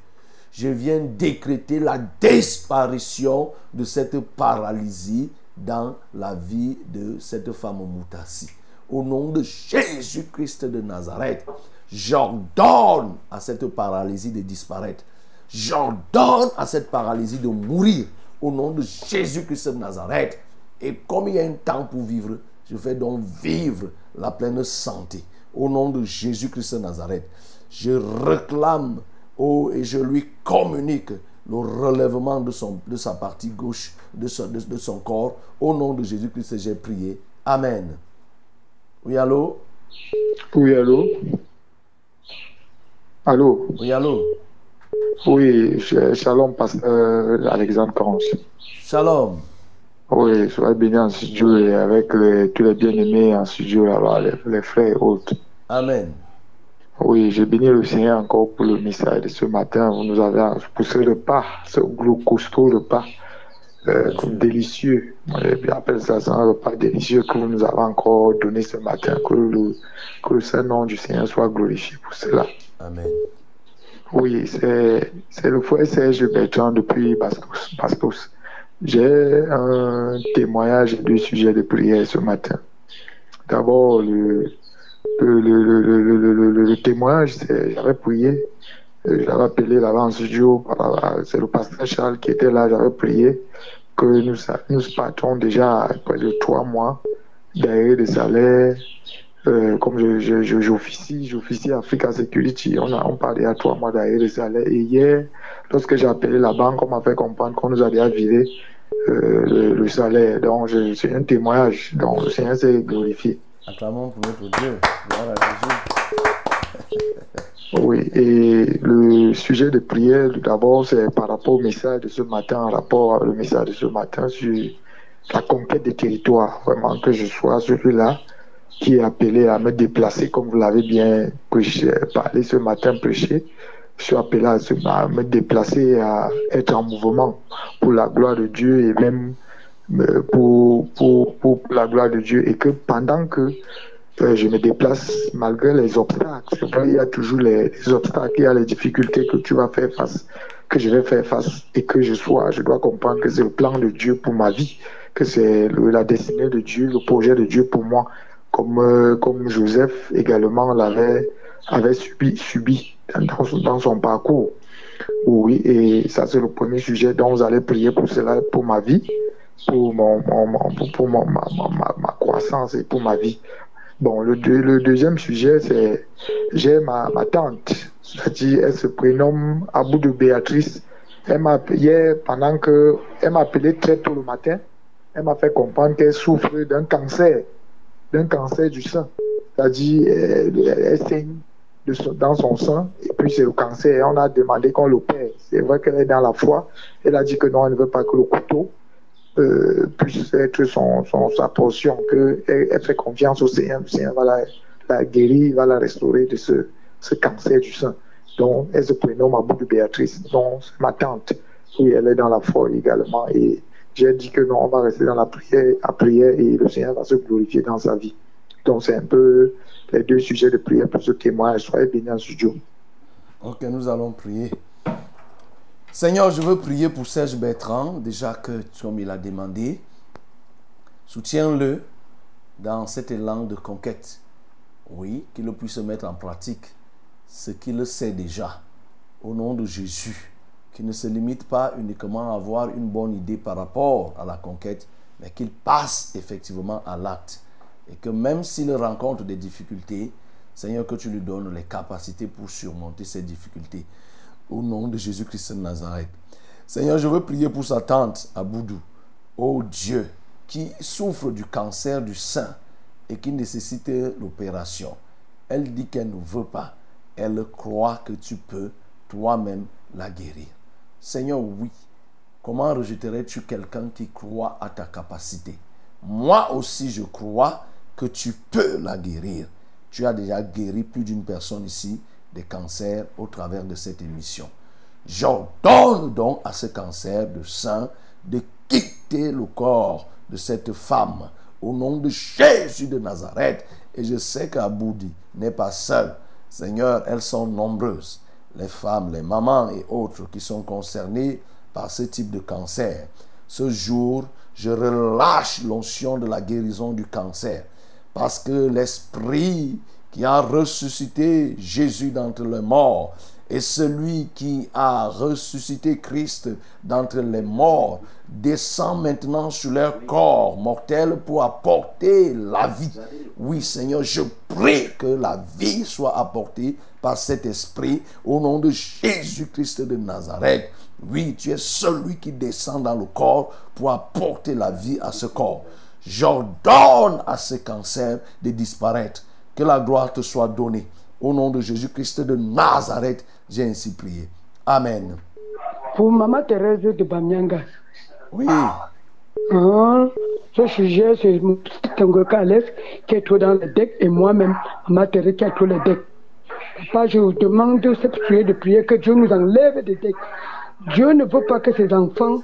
[SPEAKER 2] Je viens décréter la disparition de cette paralysie dans la vie de cette femme Moutassi. Au nom de Jésus-Christ de Nazareth, j'ordonne à cette paralysie de disparaître. J'ordonne à cette paralysie de mourir au nom de Jésus-Christ de Nazareth. Et comme il y a un temps pour vivre, je fais donc vivre la pleine santé. Au nom de Jésus-Christ de Nazareth, je réclame oh, et je lui communique le relèvement de, son, de sa partie gauche, de son, de, de son corps. Au nom de Jésus-Christ, j'ai prié. Amen. Oui, allô?
[SPEAKER 7] Oui, allô? Allô?
[SPEAKER 2] Oui, allô?
[SPEAKER 7] Oui, shalom, pasteur Alexandre Conce.
[SPEAKER 2] Shalom.
[SPEAKER 7] Oui, soyez béni en studio et avec les- tous les bien-aimés en studio là-bas, les, les frères et autres.
[SPEAKER 2] Amen.
[SPEAKER 7] Oui, j'ai béni le Seigneur encore pour le message de ce matin. Vous nous avez poussé le pas, ce gros costaud repas, euh, comme délicieux. Et puis appelle ça, c'est un repas délicieux que vous nous avez encore donné ce matin. Que le, que le saint nom du Seigneur soit glorifié pour cela.
[SPEAKER 2] Amen.
[SPEAKER 7] Oui, c'est le frère Serge Bertrand depuis Bastos. Bastos. J'ai un témoignage et deux sujets de prière ce matin. D'abord, le, le, le, le, témoignage, j'avais prié, euh, j'avais appelé en studio, par- c'est le pasteur Charles qui était là, j'avais prié que nous, nous partons déjà après de trois mois d'arrêt de salaire euh, comme je, je, je- j'officie, j'officie Africa Security, on, a, on parlait à trois mois d'arrêt de salaire. Et hier, lorsque j'ai appelé la banque, on m'a fait comprendre qu'on nous a déjà viré euh, le, le salaire. Donc, je- c'est un témoignage. Donc, le Seigneur s'est glorifié.
[SPEAKER 2] Acclamons pour notre Dieu. Gloire à Jésus.
[SPEAKER 7] Oui, et le sujet de prière, d'abord, c'est par rapport au message de ce matin, en rapport au message de ce matin sur la conquête des territoires. Vraiment, que je sois celui-là qui est appelé à me déplacer, comme vous l'avez bien prêché, parlé ce matin, prêché. Je suis appelé à, à me déplacer, à être en mouvement pour la gloire de Dieu et même pour, pour, pour la gloire de Dieu. Et que pendant que euh, je me déplace malgré les obstacles. Il y a toujours les, les obstacles, il y a les difficultés que tu vas faire face, que je vais faire face et que je sois, je dois comprendre que c'est le plan de Dieu pour ma vie, que c'est la destinée de Dieu, le projet de Dieu pour moi, comme, euh, comme Joseph également l'avait avait subi, subi dans, dans son parcours. Oui, et ça c'est le premier sujet dont vous allez prier pour cela, pour ma vie, pour, mon, mon- pour, pour mon- ma, ma- ma- croissance et pour ma vie. Bon, le, le deuxième sujet, c'est j'ai ma, tante, c'est-à-dire elle se prénomme Abou de Béatrice. Elle m'a hier, pendant que elle m'a appelé très tôt le matin, elle m'a fait comprendre qu'elle souffre d'un cancer, d'un cancer du sein. C'est-à-dire, elle, elle saigne dans son sang, et puis c'est le cancer. Et on a demandé qu'on l'opère. C'est vrai qu'elle est dans la foi. Elle a dit que non, elle ne veut pas que le couteau euh, puisse être son, son- sa portion, qu'elle elle fait confiance au Seigneur. Le Seigneur va la, la guérir, va la restaurer de ce, ce cancer du sein. Donc, elle se prénomme Abou de Béatrice. Donc, ma tante. Oui, elle est dans la foi également. Et j'ai dit que non, on va rester dans la prière, à prière et le Seigneur va se glorifier dans sa vie. Donc, c'est un peu les deux sujets de prière pour ce témoignage. Soyez bénis en studio.
[SPEAKER 2] Ok, nous allons prier. Seigneur, je veux prier pour Serge Bertrand, déjà que, comme il a demandé, soutiens-le dans cet élan de conquête. Oui, qu'il puisse mettre en pratique ce qu'il sait déjà, au nom de Jésus, qu'il ne se limite pas uniquement à avoir une bonne idée par rapport à la conquête, mais qu'il passe effectivement à l'acte. Et que même s'il rencontre des difficultés, Seigneur, que tu lui donnes les capacités pour surmonter ces difficultés. Au nom de Jésus-Christ de Nazareth. Seigneur, je veux prier pour sa tante à Boudou. Oh Dieu, qui souffre du cancer du sein et qui nécessite l'opération. Elle dit qu'elle ne veut pas. Elle croit que tu peux toi-même la guérir. Seigneur, oui. Comment rejetterais-tu quelqu'un qui croit à ta capacité? Moi aussi, je crois que tu peux la guérir. Tu as déjà guéri plus d'une personne ici des cancers au travers de cette émission. J'ordonne donc à ce cancer de sein de quitter le corps de cette femme au nom de Jésus de Nazareth. Et je sais qu'Aboudi n'est pas seul. Seigneur, elles sont nombreuses. Les femmes, les mamans et autres qui sont concernées par ce type de cancer. Ce jour, je relâche l'onction de la guérison du cancer. Parce que l'Esprit qui a ressuscité Jésus d'entre les morts et celui qui a ressuscité Christ d'entre les morts descend maintenant sur leur corps mortel pour apporter la vie. Oui, Seigneur, je prie que la vie soit apportée par cet esprit au nom de Jésus-Christ de Nazareth. Oui, tu es celui qui descend dans le corps pour apporter la vie à ce corps. J'ordonne à ce cancer de disparaître. Que la gloire te soit donnée. Au nom de Jésus-Christ de Nazareth, j'ai ainsi prié. Amen.
[SPEAKER 8] Pour Maman Thérèse de Bamyanga.
[SPEAKER 2] Oui.
[SPEAKER 8] Hein, ce sujet, c'est mon petit qui est trop dans le deck et moi-même, Maman Thérèse qui est trop le deck. Papa, je vous demande cette prière de prière que Dieu nous enlève des decks. Dieu ne veut pas que ses enfants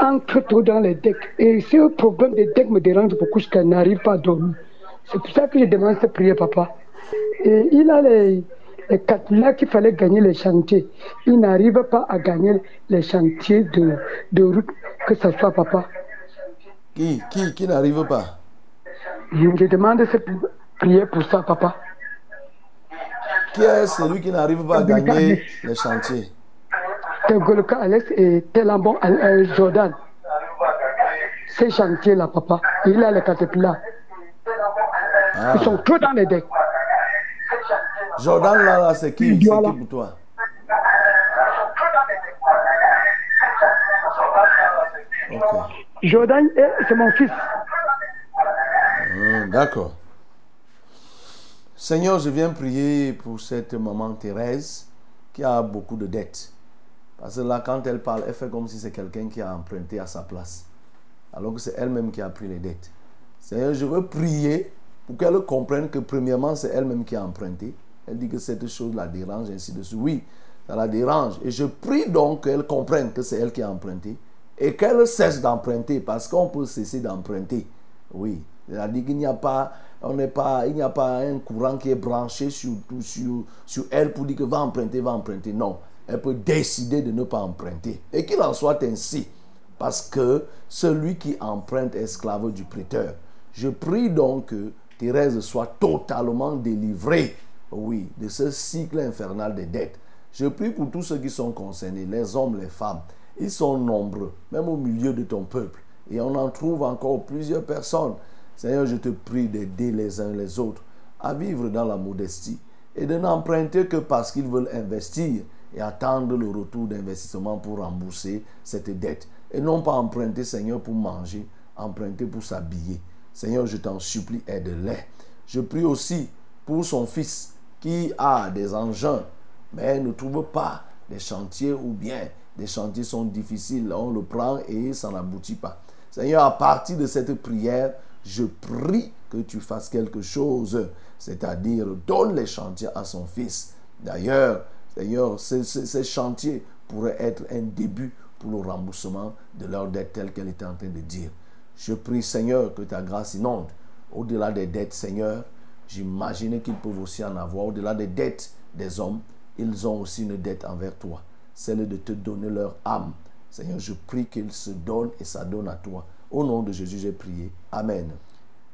[SPEAKER 8] entrent trop dans les decks. Et ce problème des decks me dérange beaucoup, je n'arrive pas à dormir. C'est pour ça que je demande cette prière, papa. Et il a les, les quatre là qu'il fallait gagner les chantiers. Il n'arrive pas à gagner les chantiers de, de route, que ce soit papa.
[SPEAKER 2] Qui, qui, qui n'arrive pas?
[SPEAKER 8] Je demande cette prière pour ça, papa.
[SPEAKER 2] Qui est celui qui n'arrive pas à gagner les chantiers?
[SPEAKER 8] Tangolka Alex et Telambon euh, Jordan. Ces chantiers-là, papa. Il a les caterpillars.
[SPEAKER 2] Ah.
[SPEAKER 8] Ils sont tous dans les decks.
[SPEAKER 2] Jordan là, là c'est qui, c'est qui pour toi? Ok.
[SPEAKER 8] Jordan, c'est mon fils.
[SPEAKER 2] Hum, D'accord. Seigneur, je viens prier pour cette maman Thérèse qui a beaucoup de dettes. Parce que là, quand elle parle, elle fait comme si c'est quelqu'un qui a emprunté à sa place. Alors que c'est elle-même qui a pris les dettes. Seigneur, je veux prier pour qu'elle comprenne que premièrement, c'est elle-même qui a emprunté. Elle dit que cette chose la dérange, ainsi de suite. Oui, ça la dérange. Et je prie donc qu'elle comprenne que c'est elle qui a emprunté et qu'elle cesse d'emprunter parce qu'on peut cesser d'emprunter. Oui, c'est-à-dire qu'il n'y a pas, on n'est pas, il n'y a pas un courant qui est branché sur, sur, sur elle pour dire que va emprunter, va emprunter. Non, elle peut décider de ne pas emprunter. Et qu'il en soit ainsi, parce que celui qui emprunte est esclave du prêteur. Je prie donc que Thérèse soit totalement délivrée, oui, de ce cycle infernal des dettes. Je prie pour tous ceux qui sont concernés, les hommes, les femmes. Ils sont nombreux, même au milieu de ton peuple. Et on en trouve encore plusieurs personnes. Seigneur, je te prie d'aider les uns les autres à vivre dans la modestie et de n'emprunter que parce qu'ils veulent investir et attendre le retour d'investissement pour rembourser cette dette. Et non pas emprunter, Seigneur, pour manger, emprunter pour s'habiller. Seigneur, je t'en supplie, aide-les. Je prie aussi pour son fils qui a des engins, mais ne trouve pas des chantiers ou bien des chantiers sont difficiles. On le prend et ça n'aboutit pas. Seigneur, à partir de cette prière, je prie que tu fasses quelque chose, c'est-à-dire donne les chantiers à son fils. D'ailleurs, Seigneur, ces, ces- ces chantiers pourraient être un début pour le remboursement de leur dette telle qu'elle était en train de dire. Je prie, Seigneur, que ta grâce inonde. Au-delà des dettes, Seigneur, j'imagine qu'ils peuvent aussi en avoir. Au-delà des dettes des hommes, ils ont aussi une dette envers toi, celle de te donner leur âme. Seigneur, je prie qu'ils se donnent et ça donne à toi. Au nom de Jésus, j'ai prié. Amen.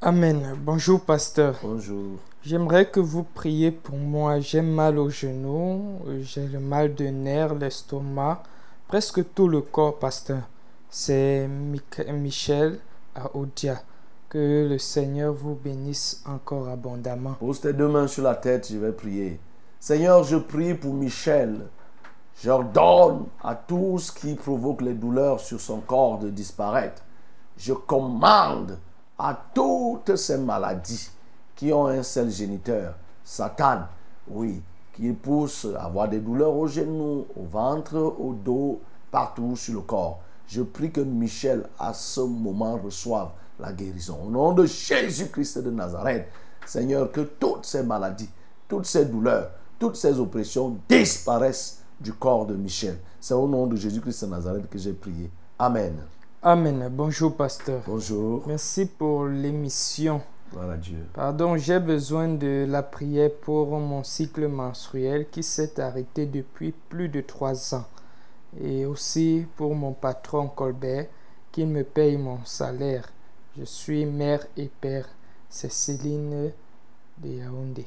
[SPEAKER 6] Amen. Bonjour, pasteur.
[SPEAKER 2] Bonjour.
[SPEAKER 6] J'aimerais que vous priez pour moi. J'ai mal au genou, j'ai le mal de nerfs, l'estomac, presque tout le corps, pasteur. C'est Mic- Michel à Odia. Que le Seigneur vous bénisse encore abondamment.
[SPEAKER 2] Pose tes deux mains sur la tête, je vais prier. Seigneur, je prie pour Michel. J'ordonne à tout ce qui provoque les douleurs sur son corps de disparaître. Je commande à toutes ces maladies qui ont un seul géniteur, Satan, oui, qui pousse à avoir des douleurs aux genoux, au ventre, au dos, partout sur le corps. Je prie que Michel, à ce moment, reçoive la guérison. Au nom de Jésus-Christ de Nazareth, Seigneur, que toutes ces maladies, toutes ces douleurs, toutes ces oppressions disparaissent du corps de Michel. C'est au nom de Jésus-Christ de Nazareth que j'ai prié. Amen.
[SPEAKER 6] Amen. Bonjour, pasteur.
[SPEAKER 2] Bonjour.
[SPEAKER 6] Merci pour l'émission.
[SPEAKER 2] Dieu.
[SPEAKER 6] Pardon, j'ai besoin de la prière pour mon cycle menstruel qui s'est arrêté depuis plus de trois ans. Et aussi pour mon patron Colbert qu'il me paye mon salaire. Je suis mère et père. C'est Céline de Yaoundé.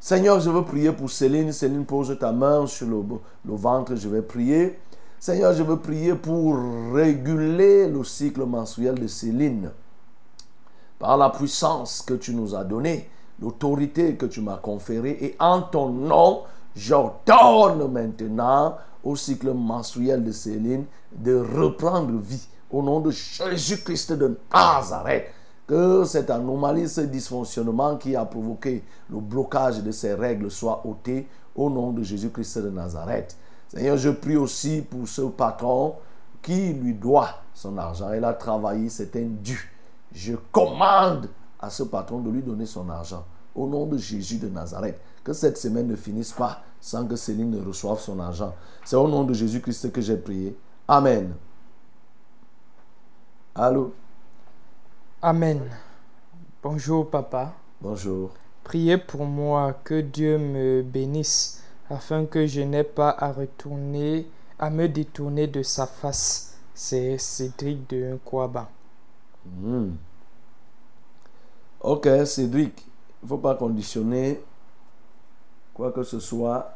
[SPEAKER 2] Seigneur, je veux prier pour Céline. Céline, pose ta main sur le, le ventre. Je vais prier. Seigneur, je veux prier pour réguler le cycle menstruel de Céline. Par la puissance que tu nous as donnée, l'autorité que tu m'as conférée, et en ton nom, j'ordonne maintenant au cycle menstruel de Céline de reprendre vie. Au nom de Jésus-Christ de Nazareth, que cette anomalie, ce dysfonctionnement qui a provoqué le blocage de ces règles soit ôté au nom de Jésus-Christ de Nazareth. Seigneur, je prie aussi pour ce patron qui lui doit son argent. Il a travaillé, c'est un dû. Je commande à ce patron de lui donner son argent. Au nom de Jésus de Nazareth. Que cette semaine ne finisse pas sans que Céline ne reçoive son argent. C'est au nom de Jésus-Christ que j'ai prié. Amen. Allô?
[SPEAKER 6] Amen. Bonjour papa.
[SPEAKER 2] Bonjour.
[SPEAKER 6] Priez pour moi que Dieu me bénisse afin que je n'ai pas à retourner, à me détourner de sa face. C'est Cédric de Nkouaba.
[SPEAKER 2] Hmm. Ok, Cédric, il ne faut pas conditionner quoi que ce soit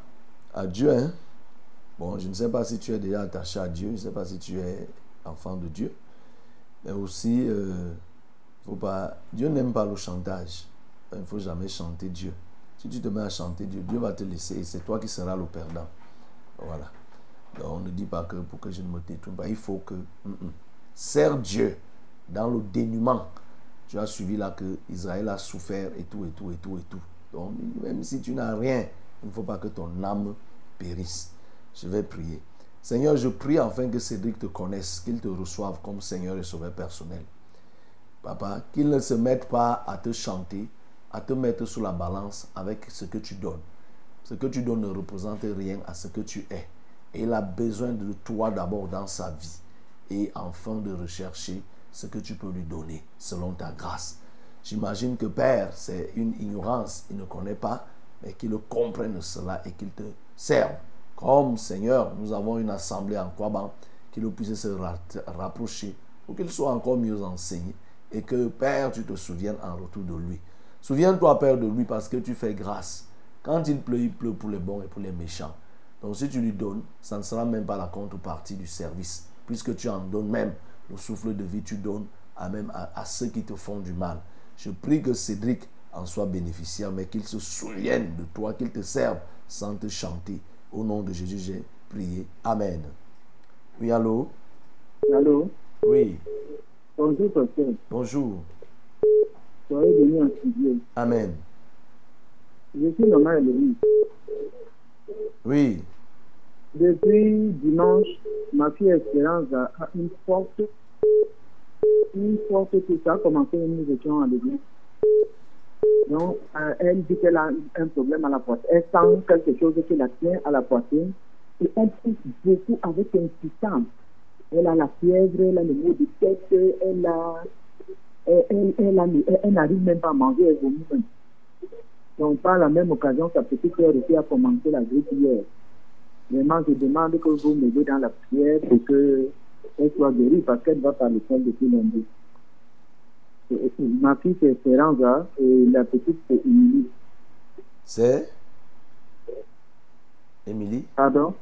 [SPEAKER 2] à Dieu. hein. Bon, je ne sais pas si tu es déjà attaché à Dieu, je ne sais pas si tu es enfant de Dieu. Mais aussi, euh, faut pas, Dieu n'aime pas le chantage. Il ne faut jamais chanter Dieu. Si tu te mets à chanter Dieu, Dieu va te laisser et c'est toi qui seras le perdant. Voilà. Donc on ne dit pas que pour que je ne me détourne pas, il faut que... Mm, mm. Sers Dieu dans le dénuement. Tu as suivi là que Israël a souffert et tout, et tout, et tout, et tout. Donc même si tu n'as rien, il ne faut pas que ton âme périsse. Je vais prier. Seigneur, je prie afin que Cédric te connaisse, qu'il te reçoive comme Seigneur et Sauveur personnel. Papa, qu'il ne se mette pas à te chanter, à te mettre sous la balance avec ce que tu donnes. Ce que tu donnes ne représente rien à ce que tu es. Et il a besoin de toi d'abord dans sa vie. Et enfin de rechercher ce que tu peux lui donner selon ta grâce. J'imagine que Père, c'est une ignorance. Il ne connaît pas, mais qu'il comprenne cela et qu'il te serve. Comme Seigneur, nous avons une assemblée en Kwaban, qu'il puisse se ra- rapprocher pour qu'il soit encore mieux enseigné et que Père, tu te souviennes en retour de lui. Souviens-toi, Père, de lui parce que tu fais grâce. Quand il pleut, il pleut pour les bons et pour les méchants. Donc si tu lui donnes, ça ne sera même pas la contrepartie du service, puisque tu en donnes même le souffle de vie, tu donnes à même à ceux qui te font du mal. Je prie que Cédric en soit bénéficiaire, mais qu'il se souvienne de toi, qu'il te serve sans te chanter. Au nom de Jésus, j'ai prié. Amen. Oui, allô?
[SPEAKER 9] Allô?
[SPEAKER 2] Oui,
[SPEAKER 9] Bonjour, pasteur.
[SPEAKER 2] bonjour.
[SPEAKER 9] Soyez venu en studio.
[SPEAKER 2] Amen.
[SPEAKER 9] Je suis Maman Eloïse.
[SPEAKER 2] Oui,
[SPEAKER 9] Depuis dimanche, ma fille Espérance a, a une forte, une forte tout ça a commencé, nous étions à l'église. Donc, euh, elle dit qu'elle a un problème à la poitrine. Elle sent quelque chose qui la tient à la poitrine. Et elle pousse beaucoup avec insistance. Elle a la fièvre, elle a le mot de tête, elle a, elle, elle, elle n'arrive même pas à manger, elle vomit. Donc, par la même occasion, sa petite sœur aussi a commencé la grippe hier. Vraiment, je demande que vous m'aidez dans la prière pour qu'elle soit guérie parce qu'elle va par l'école depuis lundi. Ma fille, c'est Esperanza et la petite, c'est Émilie.
[SPEAKER 2] c'est Émilie.
[SPEAKER 9] Pardon?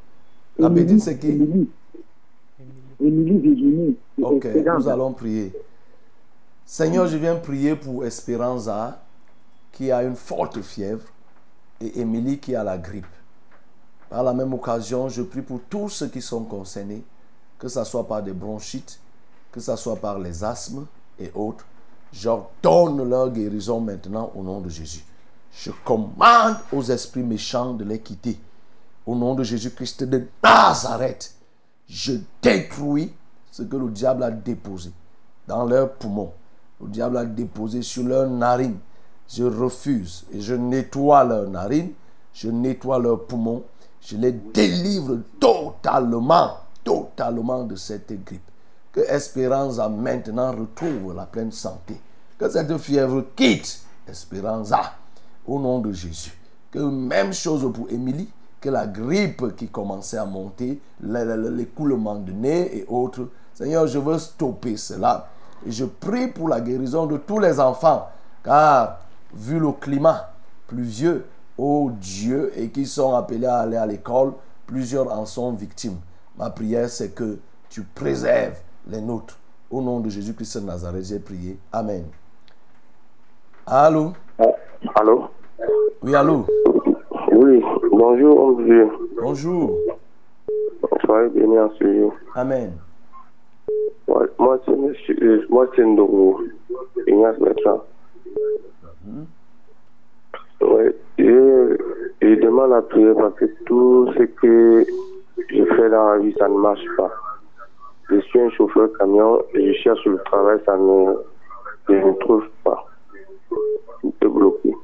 [SPEAKER 2] La petite, c'est qui?
[SPEAKER 9] Émilie. Émilie Virginie.
[SPEAKER 2] Ok,
[SPEAKER 9] Esperanza.
[SPEAKER 2] nous allons prier. Seigneur, je viens prier pour Esperanza qui a une forte fièvre et Émilie qui a la grippe. Par la même occasion, je prie pour tous ceux qui sont concernés, que ce soit par des bronchites, que ce soit par les asthmes et autres. J'ordonne leur guérison maintenant au nom de Jésus. Je commande aux esprits méchants de les quitter. Au nom de Jésus-Christ de Nazareth, je détruis ce que le diable a déposé dans leurs poumons. Le diable a déposé sur leurs narines. Je refuse et je nettoie leurs narines, je nettoie leurs poumons, je les délivre totalement, totalement de cette grippe. Que Espéranza maintenant retrouve la pleine santé. Que cette fièvre quitte Espéranza au nom de Jésus. Que même chose pour Émilie, que la grippe qui commençait à monter, le- le- le- l'écoulement de nez et autres, Seigneur, je veux stopper cela. Et je prie pour la guérison de tous les enfants. Car, vu le climat pluvieux, ô Dieu, et qui sont appelés à aller à l'école, plusieurs en sont victimes. Ma prière, c'est que tu préserves les nôtres. Au nom de Jésus-Christ de Nazareth, j'ai prié. Amen. Allô?
[SPEAKER 10] Allô?
[SPEAKER 2] Oui, allô?
[SPEAKER 10] Oui, bonjour, homme Dieu.
[SPEAKER 2] Bonjour.
[SPEAKER 10] Soyez bénis en ce jour.
[SPEAKER 2] Amen.
[SPEAKER 10] Moi, c'est monsieur, euh, moi, c'est Ndongo, Ignace Bertrand. Ouais, je, je demande la prière parce que tout ce que je fais dans la vie, ça ne marche pas. Je suis un chauffeur camion je cherche le travail, ça ne, je ne trouve pas. Tout est bloqué.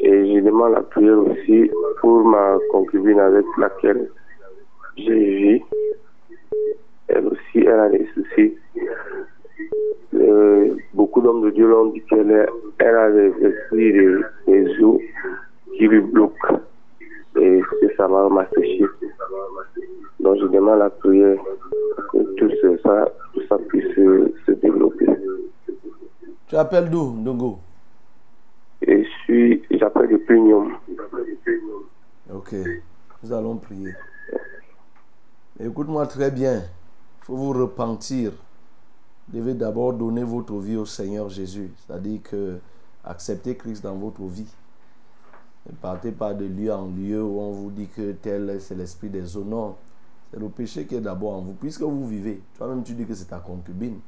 [SPEAKER 10] Et je demande la prière aussi pour ma concubine avec laquelle j'ai vu. Elle aussi, elle a des soucis. Euh, beaucoup d'hommes de Dieu l'ont dit qu'elle a des esprits, des, des qui lui bloquent. Et ça va m'assécher. Donc je demande la prière que tout ce- ça, tout ça puisse se, se développer.
[SPEAKER 2] Tu appelles d'où, Ndongo?
[SPEAKER 10] Je suis, j'appelle le Punium.
[SPEAKER 2] Ok. Nous allons prier. Écoute-moi très bien. Il faut vous repentir. Vous devez d'abord donner votre vie au Seigneur Jésus. C'est-à-dire que acceptez Christ dans votre vie. Ne partez pas de lieu en lieu où on vous dit que tel c'est l'esprit des eaux. Non. C'est le péché qui est d'abord en vous. Puisque vous vivez. Toi-même, tu dis que c'est ta concubine.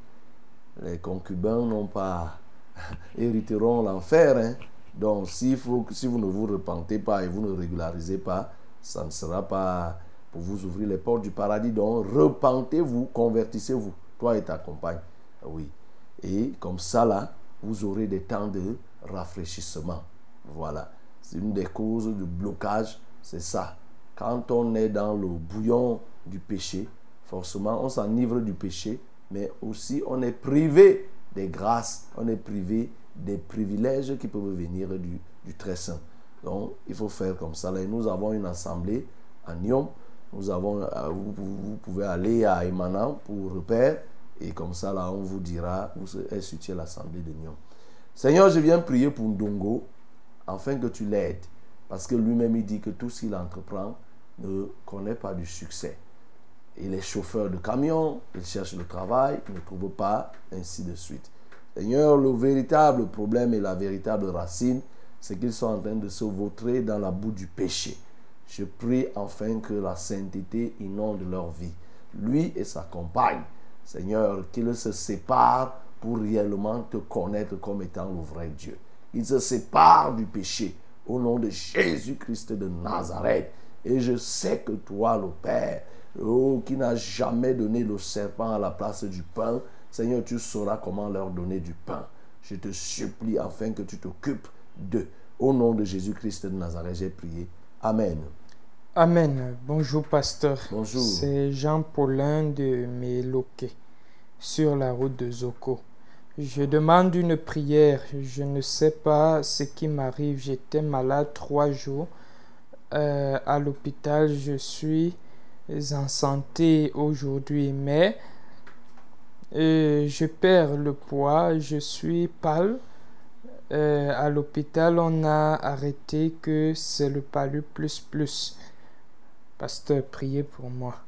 [SPEAKER 2] Les concubins n'ont pas hériteront l'enfer. hein. Donc, si vous ne vous repentez pas et vous ne régularisez pas, ça ne sera pas pour vous ouvrir les portes du paradis. Donc, repentez-vous, convertissez-vous, toi et ta compagne. Oui. Et comme ça, là, vous aurez des temps de rafraîchissement. Voilà. C'est une des causes du blocage, c'est ça. Quand on est dans le bouillon du péché, forcément, on s'enivre du péché, mais aussi on est privé des grâces, on est privé des privilèges qui peuvent venir du, du très saint. Donc, il faut faire comme ça. Là, nous avons une assemblée à Nyon. Nous avons, euh, vous, pouvez aller à Emmanan pour repère. Et comme ça, on vous dira où est située l'assemblée de Nyon. Seigneur, je viens prier pour Ndongo, afin que tu l'aides. Parce que lui-même, il dit que tout ce qu'il entreprend ne connaît pas du succès. Il est chauffeur de camion, il cherche le travail, il ne trouve pas, ainsi de suite. Seigneur, le véritable problème et la véritable racine, c'est qu'ils sont en train de se vautrer dans la boue du péché. Je prie enfin que la sainteté inonde leur vie. Lui et sa compagne, Seigneur, qu'ils se séparent pour réellement te connaître comme étant le vrai Dieu. Ils se séparent du péché au nom de Jésus-Christ de Nazareth. Et je sais que toi, le Père, oh, qui n'a jamais donné le serpent à la place du pain, Seigneur, tu sauras comment leur donner du pain. Je te supplie afin que tu t'occupes d'eux. Au nom de Jésus-Christ de Nazareth, j'ai prié. Amen.
[SPEAKER 6] Amen. Bonjour, pasteur.
[SPEAKER 2] Bonjour.
[SPEAKER 6] C'est Jean Paulin de Méloquet, sur la route de Zoko. Je demande une prière. Je ne sais pas ce qui m'arrive. J'étais malade trois jours euh, à l'hôpital. Je suis en santé aujourd'hui, mais euh, je perds le poids. Je suis pâle. Euh, à l'hôpital, on a arrêté que c'est le palu plus plus. Pasteur, priez pour moi.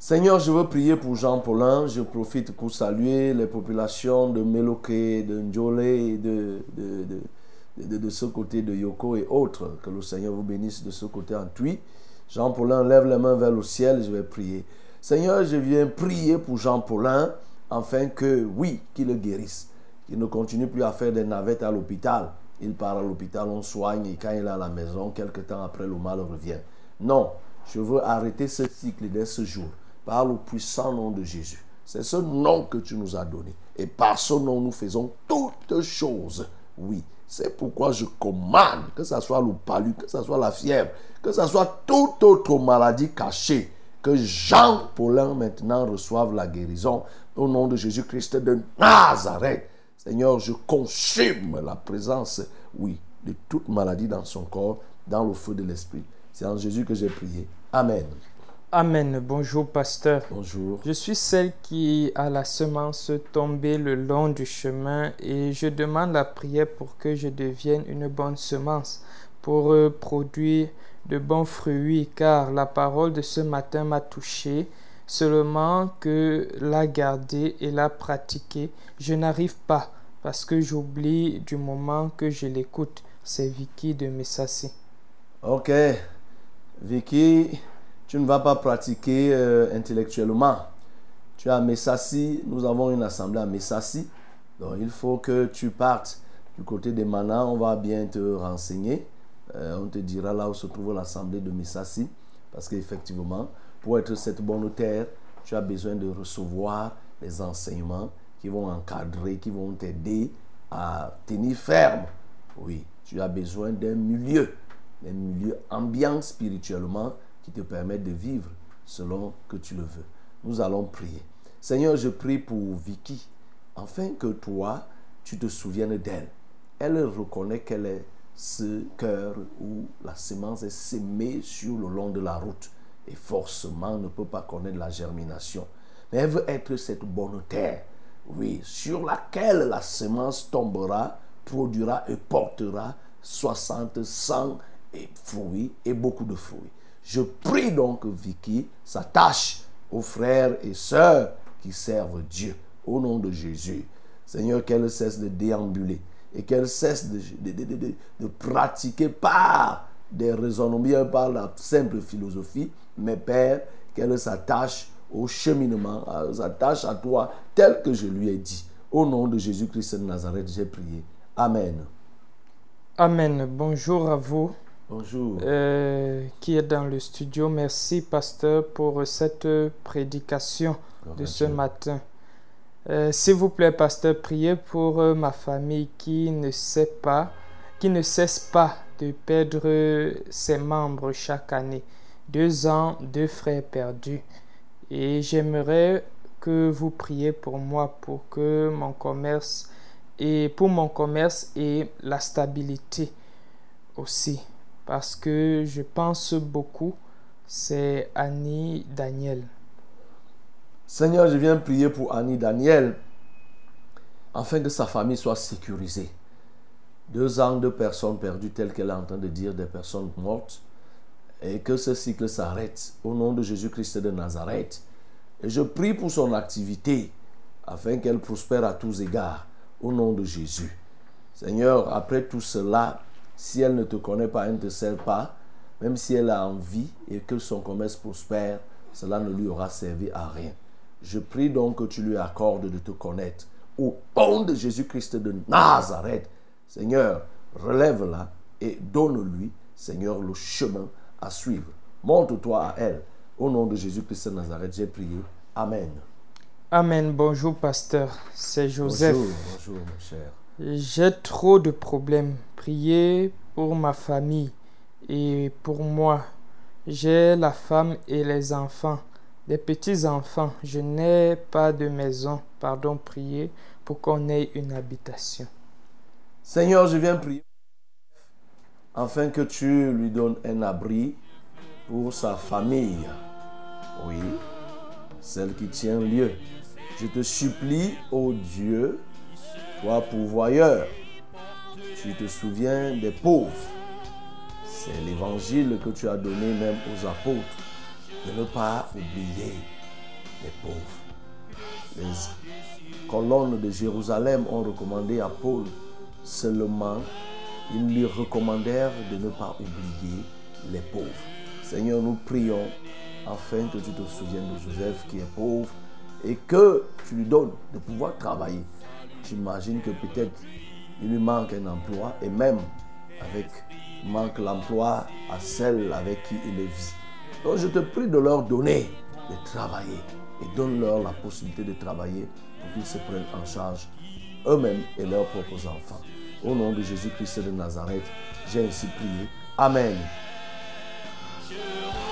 [SPEAKER 2] Seigneur, je veux prier pour Jean Paulin. Je profite pour saluer les populations de Meloké, de Ndjolé, et de, ce côté de Yoko et autres. Que le Seigneur vous bénisse de ce côté en Tui. Jean Paulin, lève les mains vers le ciel, je vais prier. Seigneur, je viens prier pour Jean Paulin afin que, oui, qu'il le guérisse. Qu'il ne continue plus à faire des navettes à l'hôpital. Il part à l'hôpital, on soigne et quand il est à la maison, quelque temps après, le mal revient. Non, je veux arrêter ce cycle dès ce jour par le puissant nom de Jésus. C'est ce nom que tu nous as donné. Et par ce nom, nous faisons toutes choses. Oui, c'est pourquoi je commande que ce soit le palu, que ce soit la fièvre, que ce soit toute autre maladie cachée, que Jean Paulin maintenant reçoive la guérison au nom de Jésus-Christ de Nazareth. Seigneur, je consume la présence, oui, de toute maladie dans son corps, dans le feu de l'esprit. C'est en Jésus que j'ai prié. Amen.
[SPEAKER 6] Amen. Bonjour, pasteur.
[SPEAKER 2] Bonjour.
[SPEAKER 6] Je suis celle qui a la semence tombée le long du chemin et je demande la prière pour que je devienne une bonne semence pour euh, produire de bons fruits car la parole de ce matin m'a touché. Seulement que la garder et la pratiquer, je n'arrive pas parce que j'oublie du moment que je l'écoute. C'est Vicky de Messassi.
[SPEAKER 2] Ok. Vicky, tu ne vas pas pratiquer euh, intellectuellement. Tu es à Messassi, nous avons une assemblée à Messassi. Donc il faut que tu partes du côté des Manas, on va bien te renseigner. Euh, on te dira là où se trouve l'assemblée de Messassi. Parce qu'effectivement, pour être cette bonne terre, tu as besoin de recevoir les enseignements qui vont encadrer, qui vont t'aider à tenir ferme. Oui, tu as besoin d'un milieu, d'un milieu ambiant spirituellement qui te permet de vivre selon que tu le veux. Nous allons prier. Seigneur, je prie pour Vicky, afin que toi, tu te souviennes d'elle. Elle reconnaît qu'elle est ce cœur où la semence est sémée sur le long de la route et forcément ne peut pas connaître la germination. Mais elle veut être cette bonne terre, oui, sur laquelle la semence tombera, produira et portera 60, 100 et fruits et beaucoup de fruits. Je prie donc Vicky s'attache aux frères et sœurs qui servent Dieu au nom de Jésus. Seigneur, qu'elle cesse de déambuler et qu'elle cesse de, pratiquer par des raisonnements, bien par la simple philosophie, mais Père, qu'elle s'attache au cheminement, s'attache à toi tel que je lui ai dit. Au nom de Jésus-Christ de Nazareth, j'ai prié. Amen.
[SPEAKER 6] Amen. Bonjour à vous.
[SPEAKER 2] Bonjour.
[SPEAKER 6] Euh, qui est dans le studio. Merci, pasteur, pour cette prédication de ce matin. Euh, S'il vous plaît, pasteur, priez pour euh, ma famille qui ne sait pas, qui ne cesse pas de perdre ses membres chaque année. Deux ans, deux frères perdus. Et j'aimerais que vous priez pour moi pour que mon commerce et pour mon commerce et la stabilité aussi parce que je pense beaucoup c'est Annie Daniel.
[SPEAKER 2] Seigneur, je viens prier pour Annie Daniel afin que sa famille soit sécurisée. Deux ans de personnes perdues telles qu'elle est en train de dire des personnes mortes et que ce cycle s'arrête au nom de Jésus-Christ de Nazareth. Et je prie pour son activité afin qu'elle prospère à tous égards au nom de Jésus. Seigneur, après tout cela, si elle ne te connaît pas, elle ne te sert pas, même si elle a envie et que son commerce prospère, cela ne lui aura servi à rien. Je prie donc que tu lui accordes de te connaître. Au nom de Jésus-Christ de Nazareth, Seigneur, relève-la et donne-lui, Seigneur, le chemin à suivre. Montre-toi à elle. Au nom de Jésus-Christ de Nazareth, j'ai prié. Amen.
[SPEAKER 6] Amen. Bonjour, pasteur. C'est Joseph.
[SPEAKER 2] Bonjour, bonjour, mon cher.
[SPEAKER 6] J'ai trop de problèmes. Priez pour ma famille et pour moi. J'ai la femme et les enfants, des petits-enfants. Je n'ai pas de maison. Pardon, priez pour qu'on ait une habitation.
[SPEAKER 2] Seigneur, je viens prier afin que tu lui donnes un abri pour sa famille. Oui, celle qui tient lieu. Je te supplie, ô Dieu, toi pourvoyeur, tu te souviens des pauvres. C'est l'évangile que tu as donné même aux apôtres, de ne pas oublier les pauvres. Les colonnes de Jérusalem ont recommandé à Paul seulement, ils lui recommandèrent de ne pas oublier les pauvres. Seigneur, nous prions afin que tu te souviennes de Joseph qui est pauvre et que tu lui donnes de pouvoir travailler. J'imagine que peut-être il lui manque un emploi et même avec manque l'emploi à celle avec qui il vit. Donc je te prie de leur donner de travailler et donne-leur la possibilité de travailler pour qu'ils se prennent en charge eux-mêmes et leurs propres enfants. Au nom de Jésus-Christ de Nazareth, j'ai ainsi prié. Amen.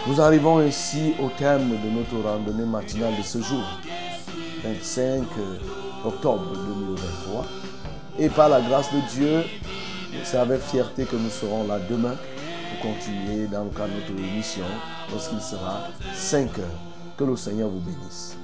[SPEAKER 2] Nous arrivons ainsi au terme de notre randonnée matinale de ce jour, 25 octobre 2023. Et par la grâce de Dieu, c'est avec fierté que nous serons là demain pour continuer dans le cadre de notre émission lorsqu'il sera 5 heures. Que le Seigneur vous bénisse.